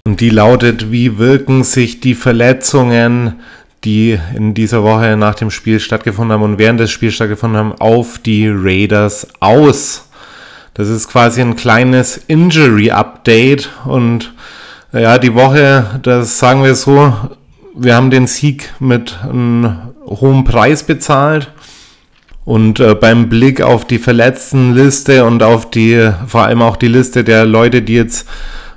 Und die lautet, wie wirken sich die Verletzungen, die in dieser Woche nach dem Spiel stattgefunden haben und während des Spiels stattgefunden haben, auf die Raiders aus? Das ist quasi ein kleines Injury-Update und ja, die Woche, das sagen wir so, wir haben den Sieg mit einem hohen Preis bezahlt. Und äh, beim Blick auf die Verletztenliste und auf die, vor allem auch die Liste der Leute, die jetzt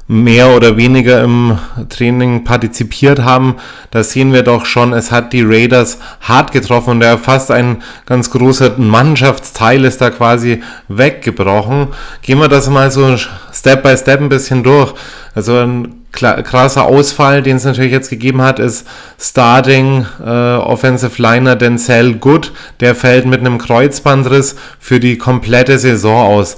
mehr oder weniger im Training partizipiert haben, da sehen wir doch schon, es hat die Raiders hart getroffen und der fast ein ganz großer Mannschaftsteil ist da quasi weggebrochen. Gehen wir das mal so Step by Step ein bisschen durch. Also ein krasser Ausfall, den es natürlich jetzt gegeben hat, ist Starting äh, Offensive Liner Denzel Good. Der fällt mit einem Kreuzbandriss für die komplette Saison aus.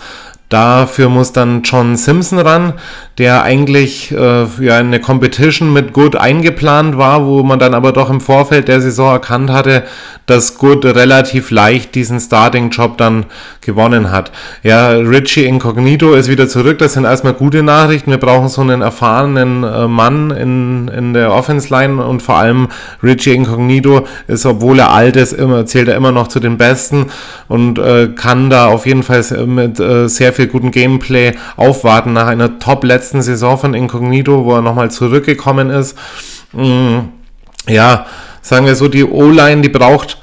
Dafür muss dann John Simpson ran, der eigentlich äh, ja eine Competition mit Good eingeplant war, wo man dann aber doch im Vorfeld der Saison erkannt hatte, dass Good relativ leicht diesen Starting-Job dann gewonnen hat. Ja, Richie Incognito ist wieder zurück. Das sind erstmal gute Nachrichten. Wir brauchen so einen erfahrenen äh, Mann in, in der Offense-Line und vor allem Richie Incognito ist, obwohl er alt ist, immer, zählt er immer noch zu den Besten und äh, kann da auf jeden Fall mit äh, sehr viel guten Gameplay aufwarten nach einer top letzten Saison von Incognito, wo er nochmal zurückgekommen ist. Mm, ja, sagen wir so, die O-Line, die braucht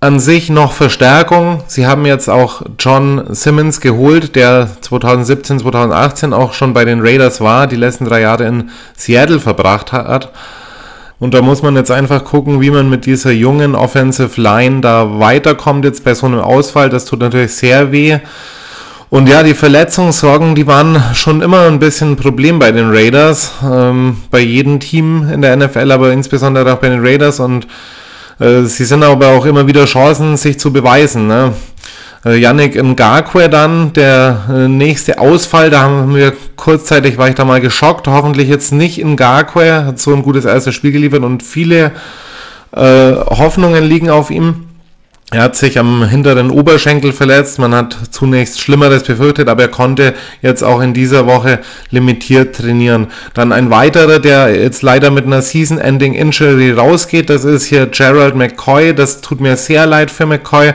an sich noch Verstärkung. Sie haben jetzt auch John Simmons geholt, der 2017, 2018 auch schon bei den Raiders war, die letzten drei Jahre in Seattle verbracht hat. Und da muss man jetzt einfach gucken, wie man mit dieser jungen Offensive Line da weiterkommt. Jetzt bei so einem Ausfall, das tut natürlich sehr weh. Und ja, die Verletzungssorgen, die waren schon immer ein bisschen ein Problem bei den Raiders, ähm, bei jedem Team in der NFL, aber insbesondere auch bei den Raiders. Und äh, sie sind aber auch immer wieder Chancen, sich zu beweisen. Ne? Äh, Yannick Ngakwe dann, der äh, nächste Ausfall, da haben wir kurzzeitig, war ich da mal geschockt, hoffentlich jetzt nicht Ngakwe, hat so ein gutes erstes Spiel geliefert und viele äh, Hoffnungen liegen auf ihm. Er hat sich am hinteren Oberschenkel verletzt. Man hat zunächst Schlimmeres befürchtet, aber er konnte jetzt auch in dieser Woche limitiert trainieren. Dann ein weiterer, der jetzt leider mit einer Season-Ending Injury rausgeht, das ist hier Gerald McCoy. Das tut mir sehr leid für McCoy.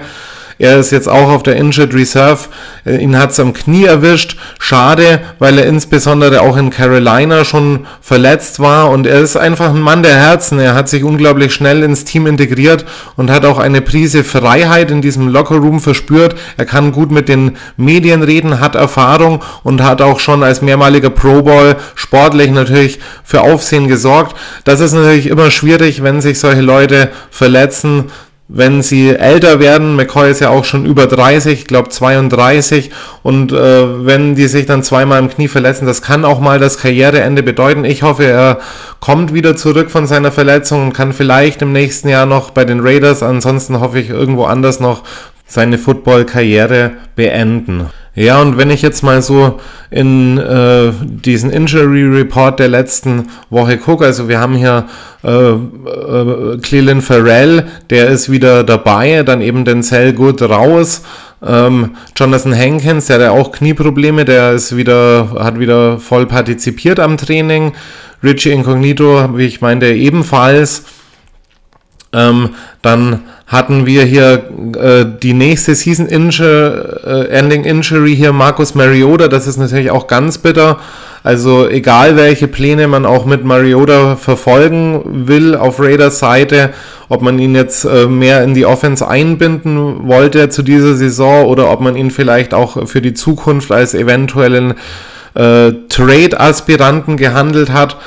Er ist jetzt auch auf der Injured Reserve. Äh, ihn hat es am Knie erwischt. Schade, weil er insbesondere auch in Carolina schon verletzt war. Und er ist einfach ein Mann der Herzen. Er hat sich unglaublich schnell ins Team integriert und hat auch eine Prise Freiheit in diesem Lockerroom verspürt. Er kann gut mit den Medien reden, hat Erfahrung und hat auch schon als mehrmaliger Pro Bowl sportlich natürlich für Aufsehen gesorgt. Das ist natürlich immer schwierig, wenn sich solche Leute verletzen wenn sie älter werden, McCoy ist ja auch schon über 30, ich glaube 32, und äh, wenn die sich dann zweimal im Knie verletzen, das kann auch mal das Karriereende bedeuten. Ich hoffe, er kommt wieder zurück von seiner Verletzung und kann vielleicht im nächsten Jahr noch bei den Raiders, ansonsten hoffe ich irgendwo anders noch seine Football-Karriere beenden. Ja, und wenn ich jetzt mal so in äh, diesen Injury Report der letzten Woche gucke, also wir haben hier äh, äh, Cleland Farrell, der ist wieder dabei, dann eben den Good raus. Ähm, Jonathan Hankins, der hat auch Knieprobleme, der ist wieder, hat wieder voll partizipiert am Training. Richie Incognito, wie ich meinte, ebenfalls. Ähm, dann hatten wir hier äh, die nächste Season Injur äh, Ending Injury hier Marcus Mariota. Das ist natürlich auch ganz bitter. Also egal welche Pläne man auch mit Mariota verfolgen will auf Raiders Seite, ob man ihn jetzt äh, mehr in die Offense einbinden wollte zu dieser Saison oder ob man ihn vielleicht auch für die Zukunft als eventuellen äh, Trade-Aspiranten gehandelt hat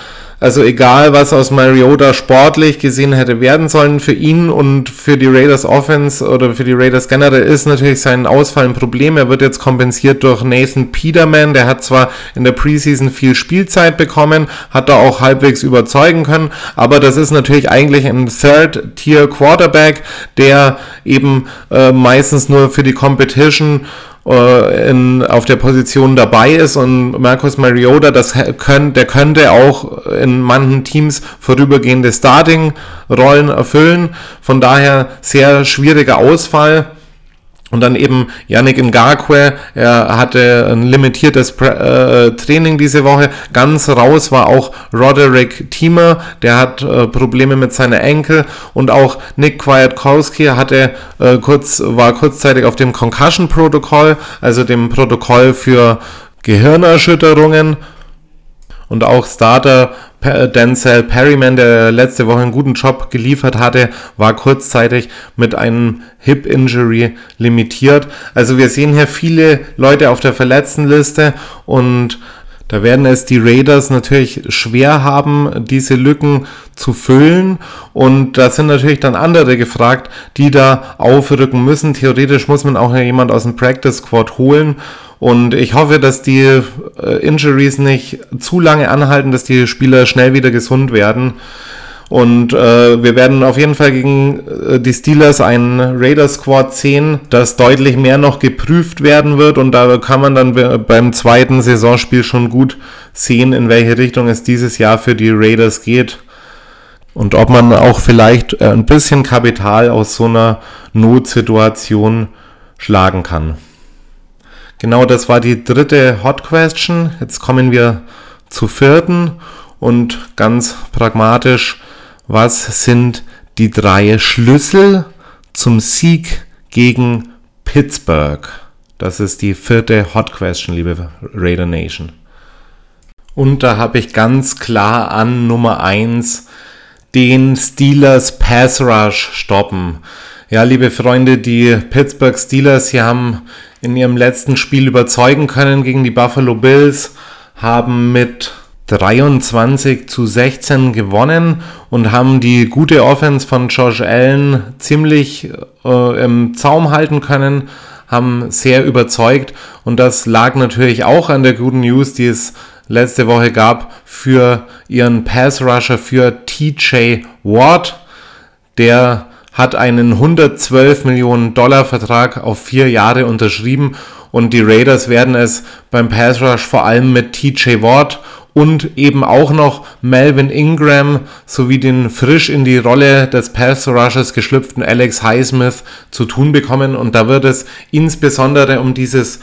also egal, was aus Mariota sportlich gesehen hätte werden sollen, für ihn und für die Raiders Offense oder für die Raiders generell ist natürlich sein Ausfall ein Problem. Er wird jetzt kompensiert durch Nathan Peterman. Der hat zwar in der Preseason viel Spielzeit bekommen, hat da auch halbwegs überzeugen können, aber das ist natürlich eigentlich ein Third-Tier-Quarterback, der eben äh, meistens nur für die Competition äh, in, auf der Position dabei ist und Marcus Mariota, das können, der könnte auch in manchen Teams vorübergehende Starting-Rollen erfüllen. Von daher sehr schwieriger Ausfall. Und dann eben Yannick Ngakwe, er hatte ein limitiertes äh, Training diese Woche. Ganz raus war auch Roderick Thiemer, der hat äh, Probleme mit seiner Enkel. Und auch Nick Kwiatkowski hatte äh, kurz, war kurzzeitig auf dem Concussion-Protokoll, also dem Protokoll für Gehirnerschütterungen. Und auch Starter Denzel Perryman, der letzte Woche einen guten Job geliefert hatte, war kurzzeitig mit einem Hip Injury limitiert. Also wir sehen hier viele Leute auf der Verletztenliste und da werden es die Raiders natürlich schwer haben, diese Lücken zu füllen. Und da sind natürlich dann andere gefragt, die da aufrücken müssen. Theoretisch muss man auch jemand aus dem Practice Squad holen. Und ich hoffe, dass die äh, Injuries nicht zu lange anhalten, dass die Spieler schnell wieder gesund werden. Und äh, wir werden auf jeden Fall gegen äh, die Steelers ein Raider Squad sehen, das deutlich mehr noch geprüft werden wird. Und da kann man dann beim zweiten Saisonspiel schon gut sehen, in welche Richtung es dieses Jahr für die Raiders geht. Und ob man auch vielleicht äh, ein bisschen Kapital aus so einer Notsituation schlagen kann. Genau, das war die dritte Hot Question. Jetzt kommen wir zur vierten und ganz pragmatisch, was sind die drei Schlüssel zum Sieg gegen Pittsburgh? Das ist die vierte Hot Question, liebe Raider Nation. Und da habe ich ganz klar an Nummer eins den Steelers Pass Rush stoppen. Ja, liebe Freunde, die Pittsburgh Steelers, sie haben in ihrem letzten Spiel überzeugen können gegen die Buffalo Bills, haben mit 23 zu 16 gewonnen und haben die gute Offense von Josh Allen ziemlich äh, im Zaum halten können, haben sehr überzeugt. Und das lag natürlich auch an der guten News, die es letzte Woche gab für ihren Pass Rusher für TJ Watt, der hat einen 112 Millionen Dollar Vertrag auf vier Jahre unterschrieben und die Raiders werden es beim Pass Rush vor allem mit TJ Watt und eben auch noch Melvin Ingram sowie den frisch in die Rolle des Pass Rushers geschlüpften Alex Highsmith zu tun bekommen. Und da wird es insbesondere um dieses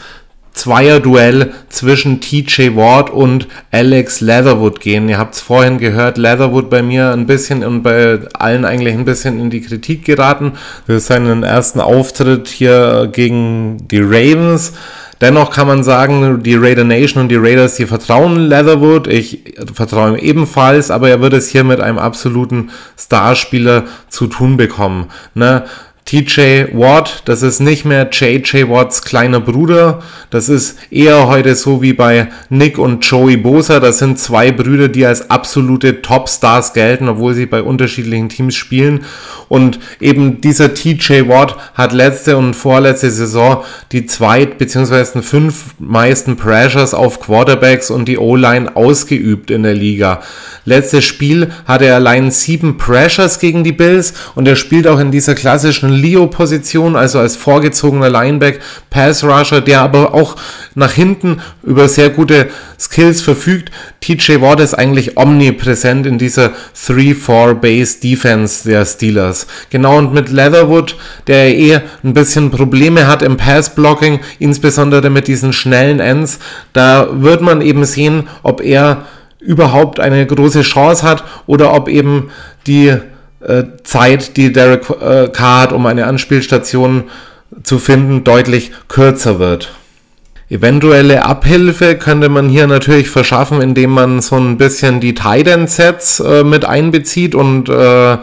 Zweierduell zwischen TJ Ward und Alex Leatherwood gehen. Ihr habt es vorhin gehört, Leatherwood bei mir ein bisschen und bei allen eigentlich ein bisschen in die Kritik geraten für seinen ersten Auftritt hier gegen die Ravens. Dennoch kann man sagen, die Raider Nation und die Raiders, die vertrauen Leatherwood. Ich vertraue ihm ebenfalls, aber er wird es hier mit einem absoluten Starspieler zu tun bekommen. Ne? TJ Watt, das ist nicht mehr JJ Watts kleiner Bruder, das ist eher heute so wie bei Nick und Joey Bosa, das sind zwei Brüder, die als absolute Topstars gelten, obwohl sie bei unterschiedlichen Teams spielen und eben dieser TJ Watt hat letzte und vorletzte Saison die zweit- bzw. fünf meisten Pressures auf Quarterbacks und die O-Line ausgeübt in der Liga. Letztes Spiel hatte er allein sieben Pressures gegen die Bills und er spielt auch in dieser klassischen Leo-Position, also als vorgezogener Lineback, Pass-Rusher, der aber auch nach hinten über sehr gute Skills verfügt. TJ Watt ist eigentlich omnipräsent in dieser 3-4-Base-Defense der Steelers. Genau und mit Leatherwood, der eh ein bisschen Probleme hat im Pass-Blocking, insbesondere mit diesen schnellen Ends, da wird man eben sehen, ob er überhaupt eine große Chance hat oder ob eben die Zeit, die Derek äh, Carr hat, um eine Anspielstation zu finden, deutlich kürzer wird. Eventuelle Abhilfe könnte man hier natürlich verschaffen, indem man so ein bisschen die Titan-Sets äh, mit einbezieht und äh,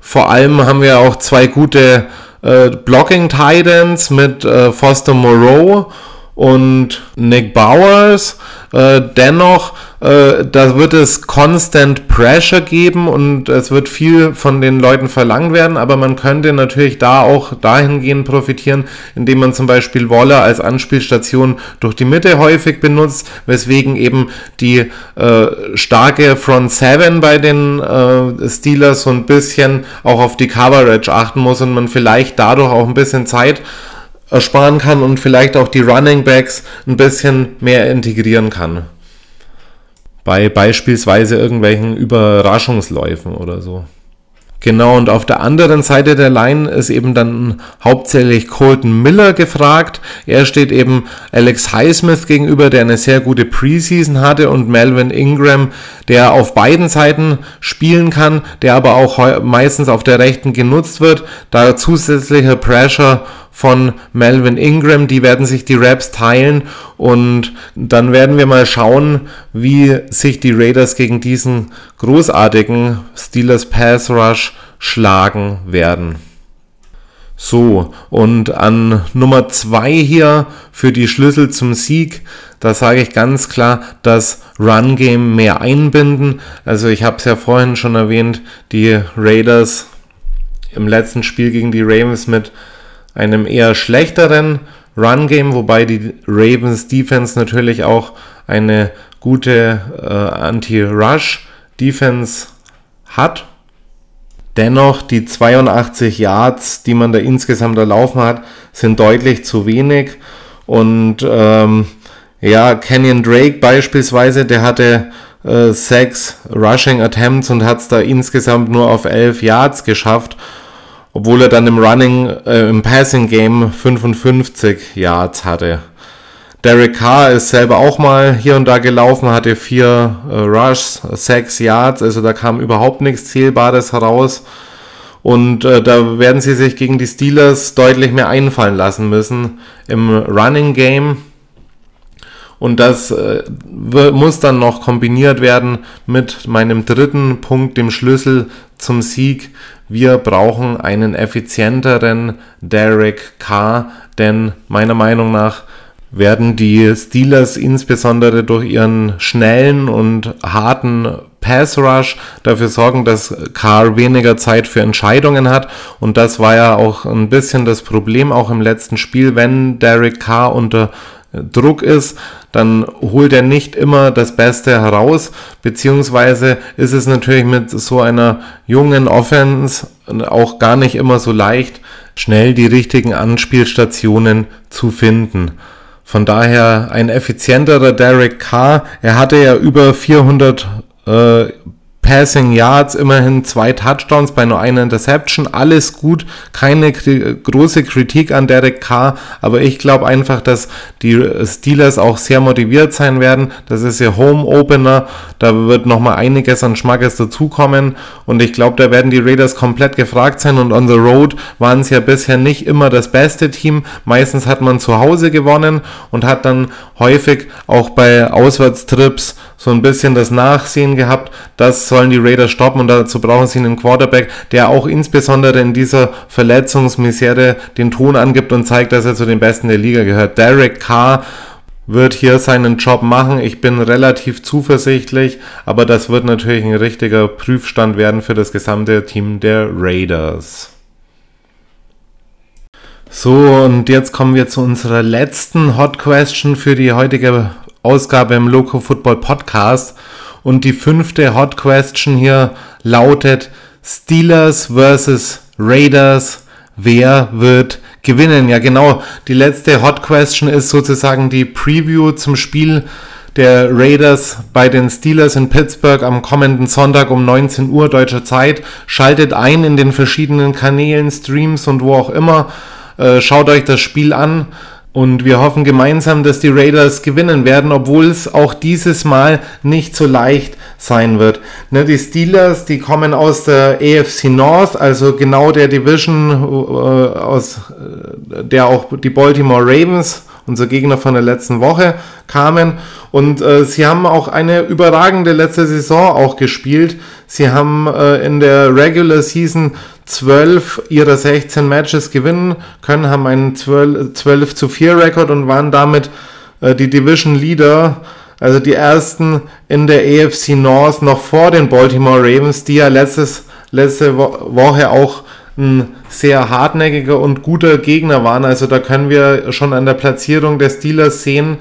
vor allem haben wir auch zwei gute äh, Blocking-Titans mit äh, Foster Moreau und Nick Bowers. Äh, dennoch äh, da wird es Constant Pressure geben und es wird viel von den Leuten verlangt werden, aber man könnte natürlich da auch dahingehend profitieren, indem man zum Beispiel Waller als Anspielstation durch die Mitte häufig benutzt, weswegen eben die äh, starke Front 7 bei den äh, Steelers so ein bisschen auch auf die Coverage achten muss und man vielleicht dadurch auch ein bisschen Zeit ersparen kann und vielleicht auch die Running Backs ein bisschen mehr integrieren kann bei beispielsweise irgendwelchen Überraschungsläufen oder so. Genau, und auf der anderen Seite der Line ist eben dann hauptsächlich Colton Miller gefragt. Er steht eben Alex Highsmith gegenüber, der eine sehr gute Preseason hatte und Melvin Ingram, der auf beiden Seiten spielen kann, der aber auch meistens auf der rechten genutzt wird, da zusätzlicher Pressure von Melvin Ingram, die werden sich die Raps teilen und dann werden wir mal schauen, wie sich die Raiders gegen diesen großartigen Steelers Pass Rush schlagen werden. So, und an Nummer zwei hier für die Schlüssel zum Sieg, da sage ich ganz klar, das Run Game mehr einbinden. Also ich habe es ja vorhin schon erwähnt, die Raiders im letzten Spiel gegen die Ravens mit einem eher schlechteren Run Game, wobei die Ravens Defense natürlich auch eine gute äh, Anti-Rush Defense hat. Dennoch, die 82 Yards, die man da insgesamt erlaufen hat, sind deutlich zu wenig. Und ähm, ja, Kenyon Drake beispielsweise, der hatte äh, sechs Rushing Attempts und hat es da insgesamt nur auf 11 Yards geschafft obwohl er dann im Running, äh, im Passing Game 55 Yards hatte. Derek Carr ist selber auch mal hier und da gelaufen, hatte vier äh, Rushs, sechs Yards, also da kam überhaupt nichts Zählbares heraus. Und äh, da werden sie sich gegen die Steelers deutlich mehr einfallen lassen müssen im Running Game. Und das äh, muss dann noch kombiniert werden mit meinem dritten Punkt, dem Schlüssel zum Sieg. Wir brauchen einen effizienteren Derek Carr, denn meiner Meinung nach werden die Steelers insbesondere durch ihren schnellen und harten Pass Rush dafür sorgen, dass Carr weniger Zeit für Entscheidungen hat. Und das war ja auch ein bisschen das Problem auch im letzten Spiel, wenn Derek Carr unter Druck ist, dann holt er nicht immer das Beste heraus, beziehungsweise ist es natürlich mit so einer jungen Offense auch gar nicht immer so leicht, schnell die richtigen Anspielstationen zu finden. Von daher ein effizienterer Derek Carr. Er hatte ja über 400 äh, Passing Yards, immerhin zwei Touchdowns bei nur einer Interception, alles gut, keine große Kritik an Derek Carr, aber ich glaube einfach, dass die Steelers auch sehr motiviert sein werden. Das ist ihr Home Opener, da wird nochmal einiges an Schmackes dazukommen und ich glaube, da werden die Raiders komplett gefragt sein und on the road waren sie ja bisher nicht immer das beste Team. Meistens hat man zu Hause gewonnen und hat dann häufig auch bei Auswärtstrips so ein bisschen das Nachsehen gehabt. Das sollen die Raiders stoppen und dazu brauchen sie einen Quarterback, der auch insbesondere in dieser Verletzungsmisere den Ton angibt und zeigt, dass er zu den Besten der Liga gehört. Derek Carr wird hier seinen Job machen. Ich bin relativ zuversichtlich, aber das wird natürlich ein richtiger Prüfstand werden für das gesamte Team der Raiders. So, und jetzt kommen wir zu unserer letzten Hot Question für die heutige Ausgabe im Loco Football Podcast. Und die fünfte Hot Question hier lautet Steelers versus Raiders. Wer wird gewinnen? Ja, genau. Die letzte Hot Question ist sozusagen die Preview zum Spiel der Raiders bei den Steelers in Pittsburgh am kommenden Sonntag um 19 Uhr deutscher Zeit. Schaltet ein in den verschiedenen Kanälen, Streams und wo auch immer. Äh, schaut euch das Spiel an. Und wir hoffen gemeinsam, dass die Raiders gewinnen werden, obwohl es auch dieses Mal nicht so leicht sein wird. Ne, die Steelers, die kommen aus der AFC North, also genau der Division, äh, aus äh, der auch die Baltimore Ravens, unser Gegner von der letzten Woche, kamen. Und äh, sie haben auch eine überragende letzte Saison auch gespielt. Sie haben äh, in der Regular Season 12 ihrer 16 Matches gewinnen können, haben einen 12, 12 zu 4 Rekord und waren damit äh, die Division Leader, also die ersten in der AFC North noch vor den Baltimore Ravens, die ja letztes, letzte Woche auch ein sehr hartnäckiger und guter Gegner waren. Also da können wir schon an der Platzierung der Steelers sehen,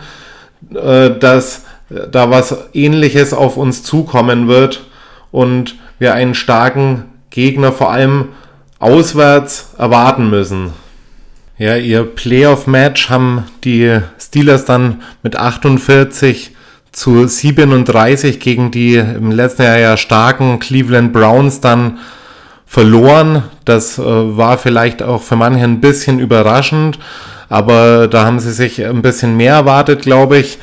äh, dass da was ähnliches auf uns zukommen wird und wir einen starken Gegner vor allem auswärts erwarten müssen. Ja, ihr Playoff-Match haben die Steelers dann mit 48 zu 37 gegen die im letzten Jahr ja starken Cleveland Browns dann verloren. Das äh, war vielleicht auch für manche ein bisschen überraschend, aber da haben sie sich ein bisschen mehr erwartet, glaube ich.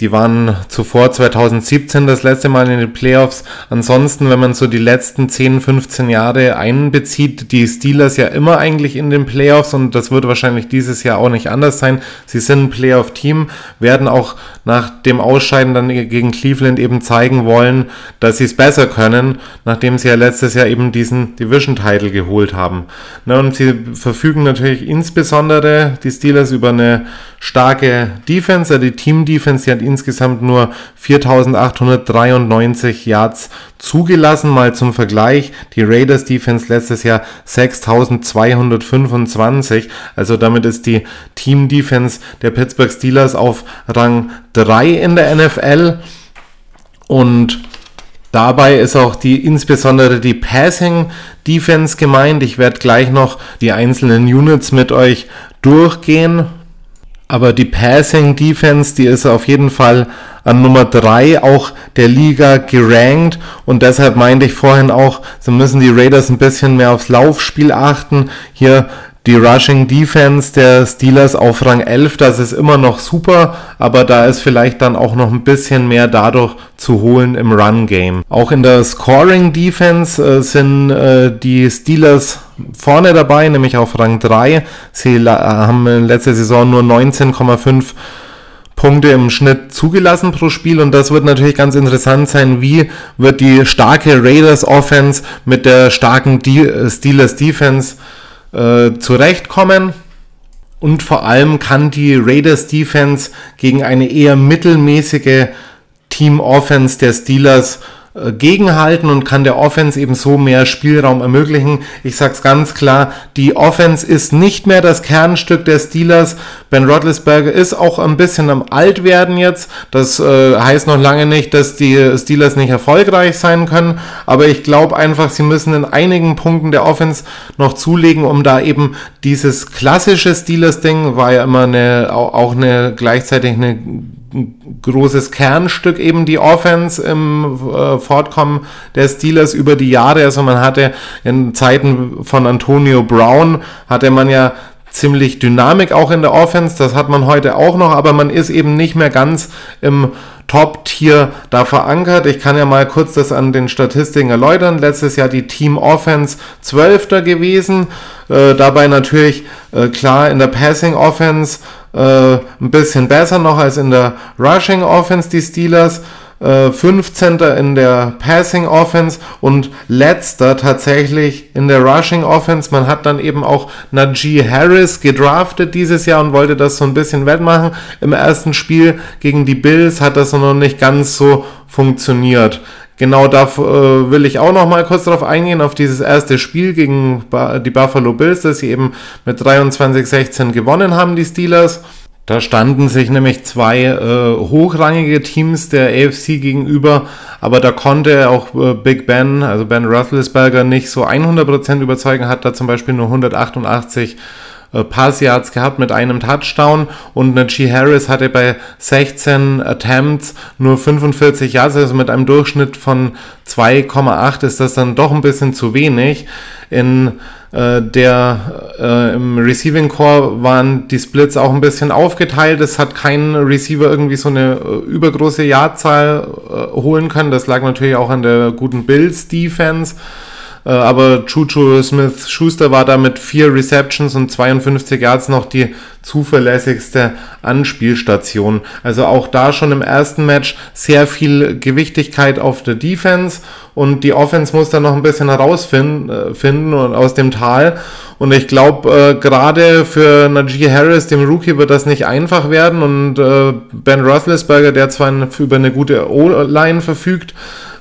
Die waren zuvor 2017 das letzte Mal in den Playoffs. Ansonsten, wenn man so die letzten 10, 15 Jahre einbezieht, die Steelers ja immer eigentlich in den Playoffs und das wird wahrscheinlich dieses Jahr auch nicht anders sein. Sie sind ein Playoff-Team, werden auch nach dem Ausscheiden dann gegen Cleveland eben zeigen wollen, dass sie es besser können, nachdem sie ja letztes Jahr eben diesen Division-Title geholt haben. Und sie verfügen natürlich insbesondere die Steelers über eine starke Defense, die Team-Defense, die hat insgesamt nur 4.893 Yards zugelassen. Mal zum Vergleich, die Raiders Defense letztes Jahr 6.225. Also damit ist die Team Defense der Pittsburgh Steelers auf Rang 3 in der NFL. Und Dabei ist auch die insbesondere die Passing Defense gemeint. Ich werde gleich noch die einzelnen Units mit euch durchgehen. Aber die Passing Defense, die ist auf jeden Fall an Nummer 3 auch der Liga gerankt und deshalb meinte ich vorhin auch, so müssen die Raiders ein bisschen mehr aufs Laufspiel achten. Hier die Rushing Defense der Steelers auf Rang 11, das ist immer noch super, aber da ist vielleicht dann auch noch ein bisschen mehr dadurch zu holen im Run Game. Auch in der Scoring Defense äh, sind äh, die Steelers vorne dabei, nämlich auf Rang 3. Sie haben in letzter Saison nur 19,5 Punkte im Schnitt zugelassen pro Spiel und das wird natürlich ganz interessant sein, wie wird die starke Raiders Offense mit der starken Steelers Defense äh, zurechtkommen. Und vor allem kann die Raiders Defense gegen eine eher mittelmäßige Team Offense der Steelers äh, gegenhalten und kann der Offense eben so mehr Spielraum ermöglichen. Ich sag's ganz klar, die Offense ist nicht mehr das Kernstück der Steelers. Ben Roethlisberger ist auch ein bisschen am Altwerden jetzt. Das äh, heißt noch lange nicht, dass die Steelers nicht erfolgreich sein können, aber ich glaube einfach, sie müssen in einigen Punkten der Offense noch zulegen, um da eben dieses klassische Steelers-Ding war ja immer eine, auch eine gleichzeitig eine großes Kernstück eben die Offense im äh, Fortkommen der Steelers über die Jahre. Also man hatte in Zeiten von Antonio Brown hatte man ja ziemlich Dynamik auch in der Offense. Das hat man heute auch noch, aber man ist eben nicht mehr ganz im Top-Tier da verankert. Ich kann ja mal kurz das an den Statistiken erläutern. Letztes Jahr die Team Offense 12. gewesen. Äh, dabei natürlich äh, klar in der Passing Offense äh, ein bisschen besser noch als in der Rushing Offense die Steelers. 15. Äh, in der Passing Offense und letzter tatsächlich in der Rushing Offense. Man hat dann eben auch Najee Harris gedraftet dieses Jahr und wollte das so ein bisschen wettmachen. Im ersten Spiel gegen die Bills hat das noch nicht ganz so funktioniert. Genau, da äh, will ich auch noch mal kurz darauf eingehen, auf dieses erste Spiel gegen die Buffalo Bills, das sie eben mit 23-16 gewonnen haben, die Steelers. Da standen sich nämlich zwei äh, hochrangige Teams der AFC gegenüber, aber da konnte auch äh, Big Ben, also Ben Roethlisberger, nicht so 100% überzeugen, hat da zum Beispiel nur 188 äh, Passyards gehabt mit einem Touchdown und Najee Harris hatte bei 16 Attempts nur 45 Yards, also mit einem Durchschnitt von 2,8 ist das dann doch ein bisschen zu wenig. In äh, der äh, im Receiving Core waren die Splits auch ein bisschen aufgeteilt. Es hat kein Receiver irgendwie so eine äh, übergroße Jahrzahl äh, holen können. Das lag natürlich auch an der guten Bills Defense. Äh, aber Juju Smith Schuster war da mit vier Receptions und 52 Yards noch die zuverlässigste Anspielstation. Also auch da schon im ersten Match sehr viel Gewichtigkeit auf der Defense und die Offense muss da noch ein bisschen herausfinden äh, finden und aus dem Tal. Und ich glaube, äh, gerade für Najee Harris, dem Rookie, wird das nicht einfach werden. Und äh, Ben Roethlisberger, der zwar über eine gute O-Line verfügt,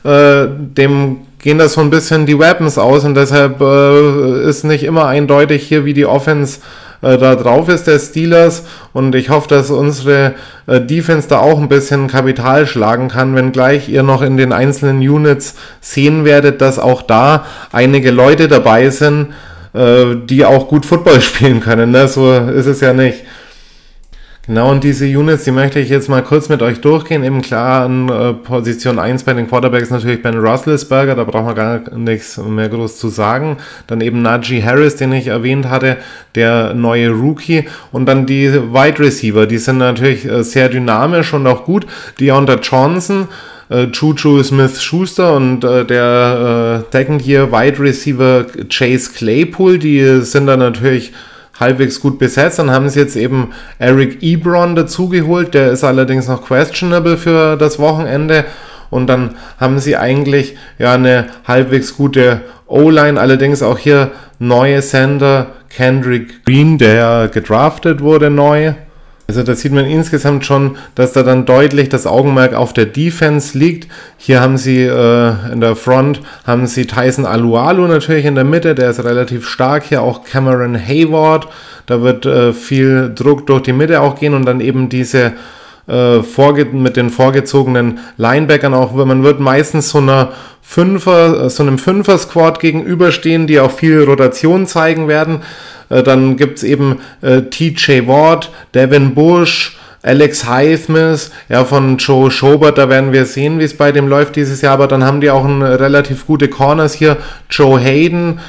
äh, dem gehen das so ein bisschen die Weapons aus und deshalb äh, ist nicht immer eindeutig hier, wie die Offense äh, da drauf ist der Steelers und ich hoffe, dass unsere äh, Defense da auch ein bisschen Kapital schlagen kann, wenngleich ihr noch in den einzelnen Units sehen werdet, dass auch da einige Leute dabei sind, äh, die auch gut Football spielen können. Ne? So ist es ja nicht. Genau, und diese Units, die möchte ich jetzt mal kurz mit euch durchgehen. Eben klar, an äh, Position 1 bei den Quarterbacks natürlich Ben Roethlisberger, da braucht man gar nichts mehr groß zu sagen. Dann eben Najee Harris, den ich erwähnt hatte, der neue Rookie. Und dann die Wide Receiver, die sind natürlich äh, sehr dynamisch und auch gut. Deontay Johnson, äh, Juju Smith-Schuster und der äh, Second Year Wide Receiver Chase Claypool, die sind da natürlich halbwegs gut besetzt. Dann haben sie jetzt eben Eric Ebron dazugeholt, der ist allerdings noch questionable für das Wochenende. Und dann haben sie eigentlich ja eine halbwegs gute O-Line, allerdings auch hier neue Sender, Kendrick Green, der gedraftet wurde neu. Also da sieht man insgesamt schon, dass da dann deutlich das Augenmerk auf der Defense liegt. Hier haben sie äh, in der Front, haben sie Tyson Alualu natürlich in der Mitte, der ist relativ stark. Hier auch Cameron Hayward, da wird äh, viel Druck durch die Mitte auch gehen und dann eben diese äh, mit den vorgezogenen Linebackern auch, man wird meistens so einer Fünfer, so einem Fünfer-Squad gegenüberstehen, die auch viel Rotation zeigen werden. Äh, dann gibt es eben äh, TJ Ward, Devin Bush, Alex Highsmith, ja, von Joe Schobert, da werden wir sehen, wie es bei dem läuft dieses Jahr, aber dann haben die auch ein, relativ gute Corners hier. Joe Hayden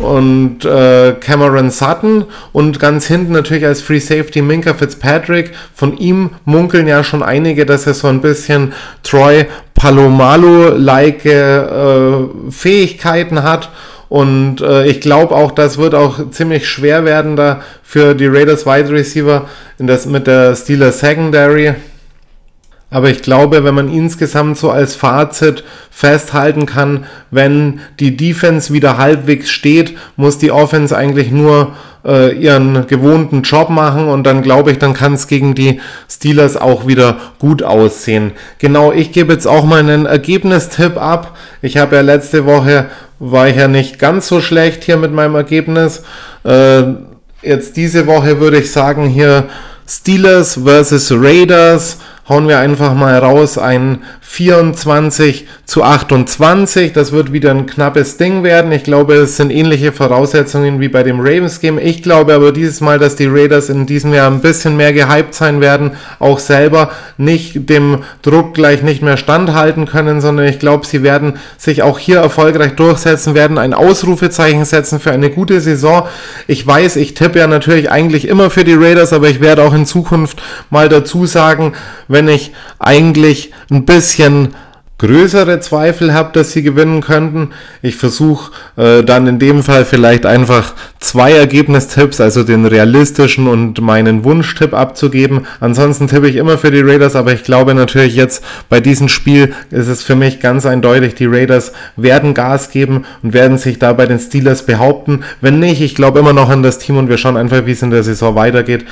und äh, Cameron Sutton und ganz hinten natürlich als Free Safety Minka Fitzpatrick. Von ihm munkeln ja schon einige, dass er so ein bisschen Troy Palomalo-like äh, Fähigkeiten hat und äh, ich glaube auch, das wird auch ziemlich schwer werden da für die Raiders Wide Receiver in das, mit der Steelers Secondary. Aber ich glaube, wenn man insgesamt so als Fazit festhalten kann, wenn die Defense wieder halbwegs steht, muss die Offense eigentlich nur äh, ihren gewohnten Job machen und dann glaube ich, dann kann es gegen die Steelers auch wieder gut aussehen. Genau, ich gebe jetzt auch mal einen Ergebnistipp ab. Ich habe ja letzte Woche, war ich ja nicht ganz so schlecht hier mit meinem Ergebnis. Äh, jetzt diese Woche würde ich sagen hier Steelers versus Raiders hauen wir einfach mal raus ein 24 zu 28. Das wird wieder ein knappes Ding werden. Ich glaube, es sind ähnliche Voraussetzungen wie bei dem Ravens Game. Ich glaube aber dieses Mal, dass die Raiders in diesem Jahr ein bisschen mehr gehypt sein werden, auch selber nicht dem Druck gleich nicht mehr standhalten können, sondern ich glaube, sie werden sich auch hier erfolgreich durchsetzen, werden ein Ausrufezeichen setzen für eine gute Saison. Ich weiß, ich tippe ja natürlich eigentlich immer für die Raiders, aber ich werde auch in Zukunft mal dazu sagen, wenn wenn ich eigentlich ein bisschen größere Zweifel habe, dass sie gewinnen könnten. Ich versuche äh, dann in dem Fall vielleicht einfach zwei Ergebnistipps, also den realistischen und meinen Wunschtipp abzugeben. Ansonsten tippe ich immer für die Raiders, aber ich glaube natürlich jetzt bei diesem Spiel ist es für mich ganz eindeutig, die Raiders werden Gas geben und werden sich da bei den Steelers behaupten. Wenn nicht, ich glaube immer noch an das Team und wir schauen einfach, wie es in der Saison weitergeht.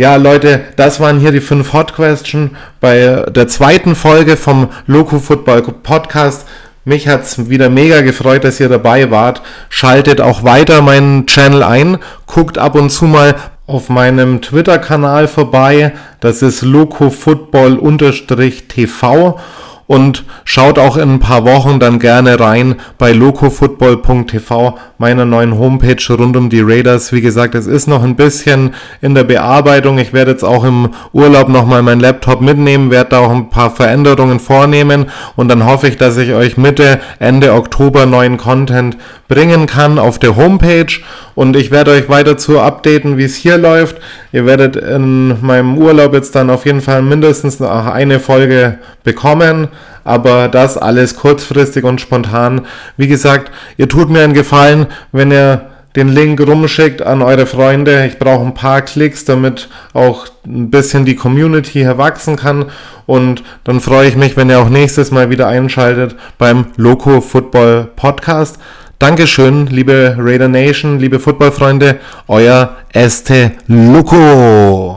Ja, Leute, das waren hier die fünf Hot Question bei der zweiten Folge vom Loco Football Podcast. Mich hat's wieder mega gefreut, dass ihr dabei wart. Schaltet auch weiter meinen Channel ein. Guckt ab und zu mal auf meinem Twitter-Kanal vorbei. Das ist locofootball-tv und schaut auch in ein paar Wochen dann gerne rein bei locofootball.tv, meiner neuen Homepage rund um die Raiders. Wie gesagt, es ist noch ein bisschen in der Bearbeitung. Ich werde jetzt auch im Urlaub nochmal meinen Laptop mitnehmen, werde da auch ein paar Veränderungen vornehmen und dann hoffe ich, dass ich euch Mitte, Ende Oktober neuen Content bringen kann auf der Homepage und ich werde euch weiter zu updaten, wie es hier läuft. Ihr werdet in meinem Urlaub jetzt dann auf jeden Fall mindestens noch eine Folge bekommen aber das alles kurzfristig und spontan. Wie gesagt, ihr tut mir einen Gefallen, wenn ihr den Link rumschickt an eure Freunde. Ich brauche ein paar Klicks, damit auch ein bisschen die Community herwachsen kann. Und dann freue ich mich, wenn ihr auch nächstes Mal wieder einschaltet beim Loco Football Podcast. Dankeschön, liebe Raider Nation, liebe Footballfreunde, euer Este Loco.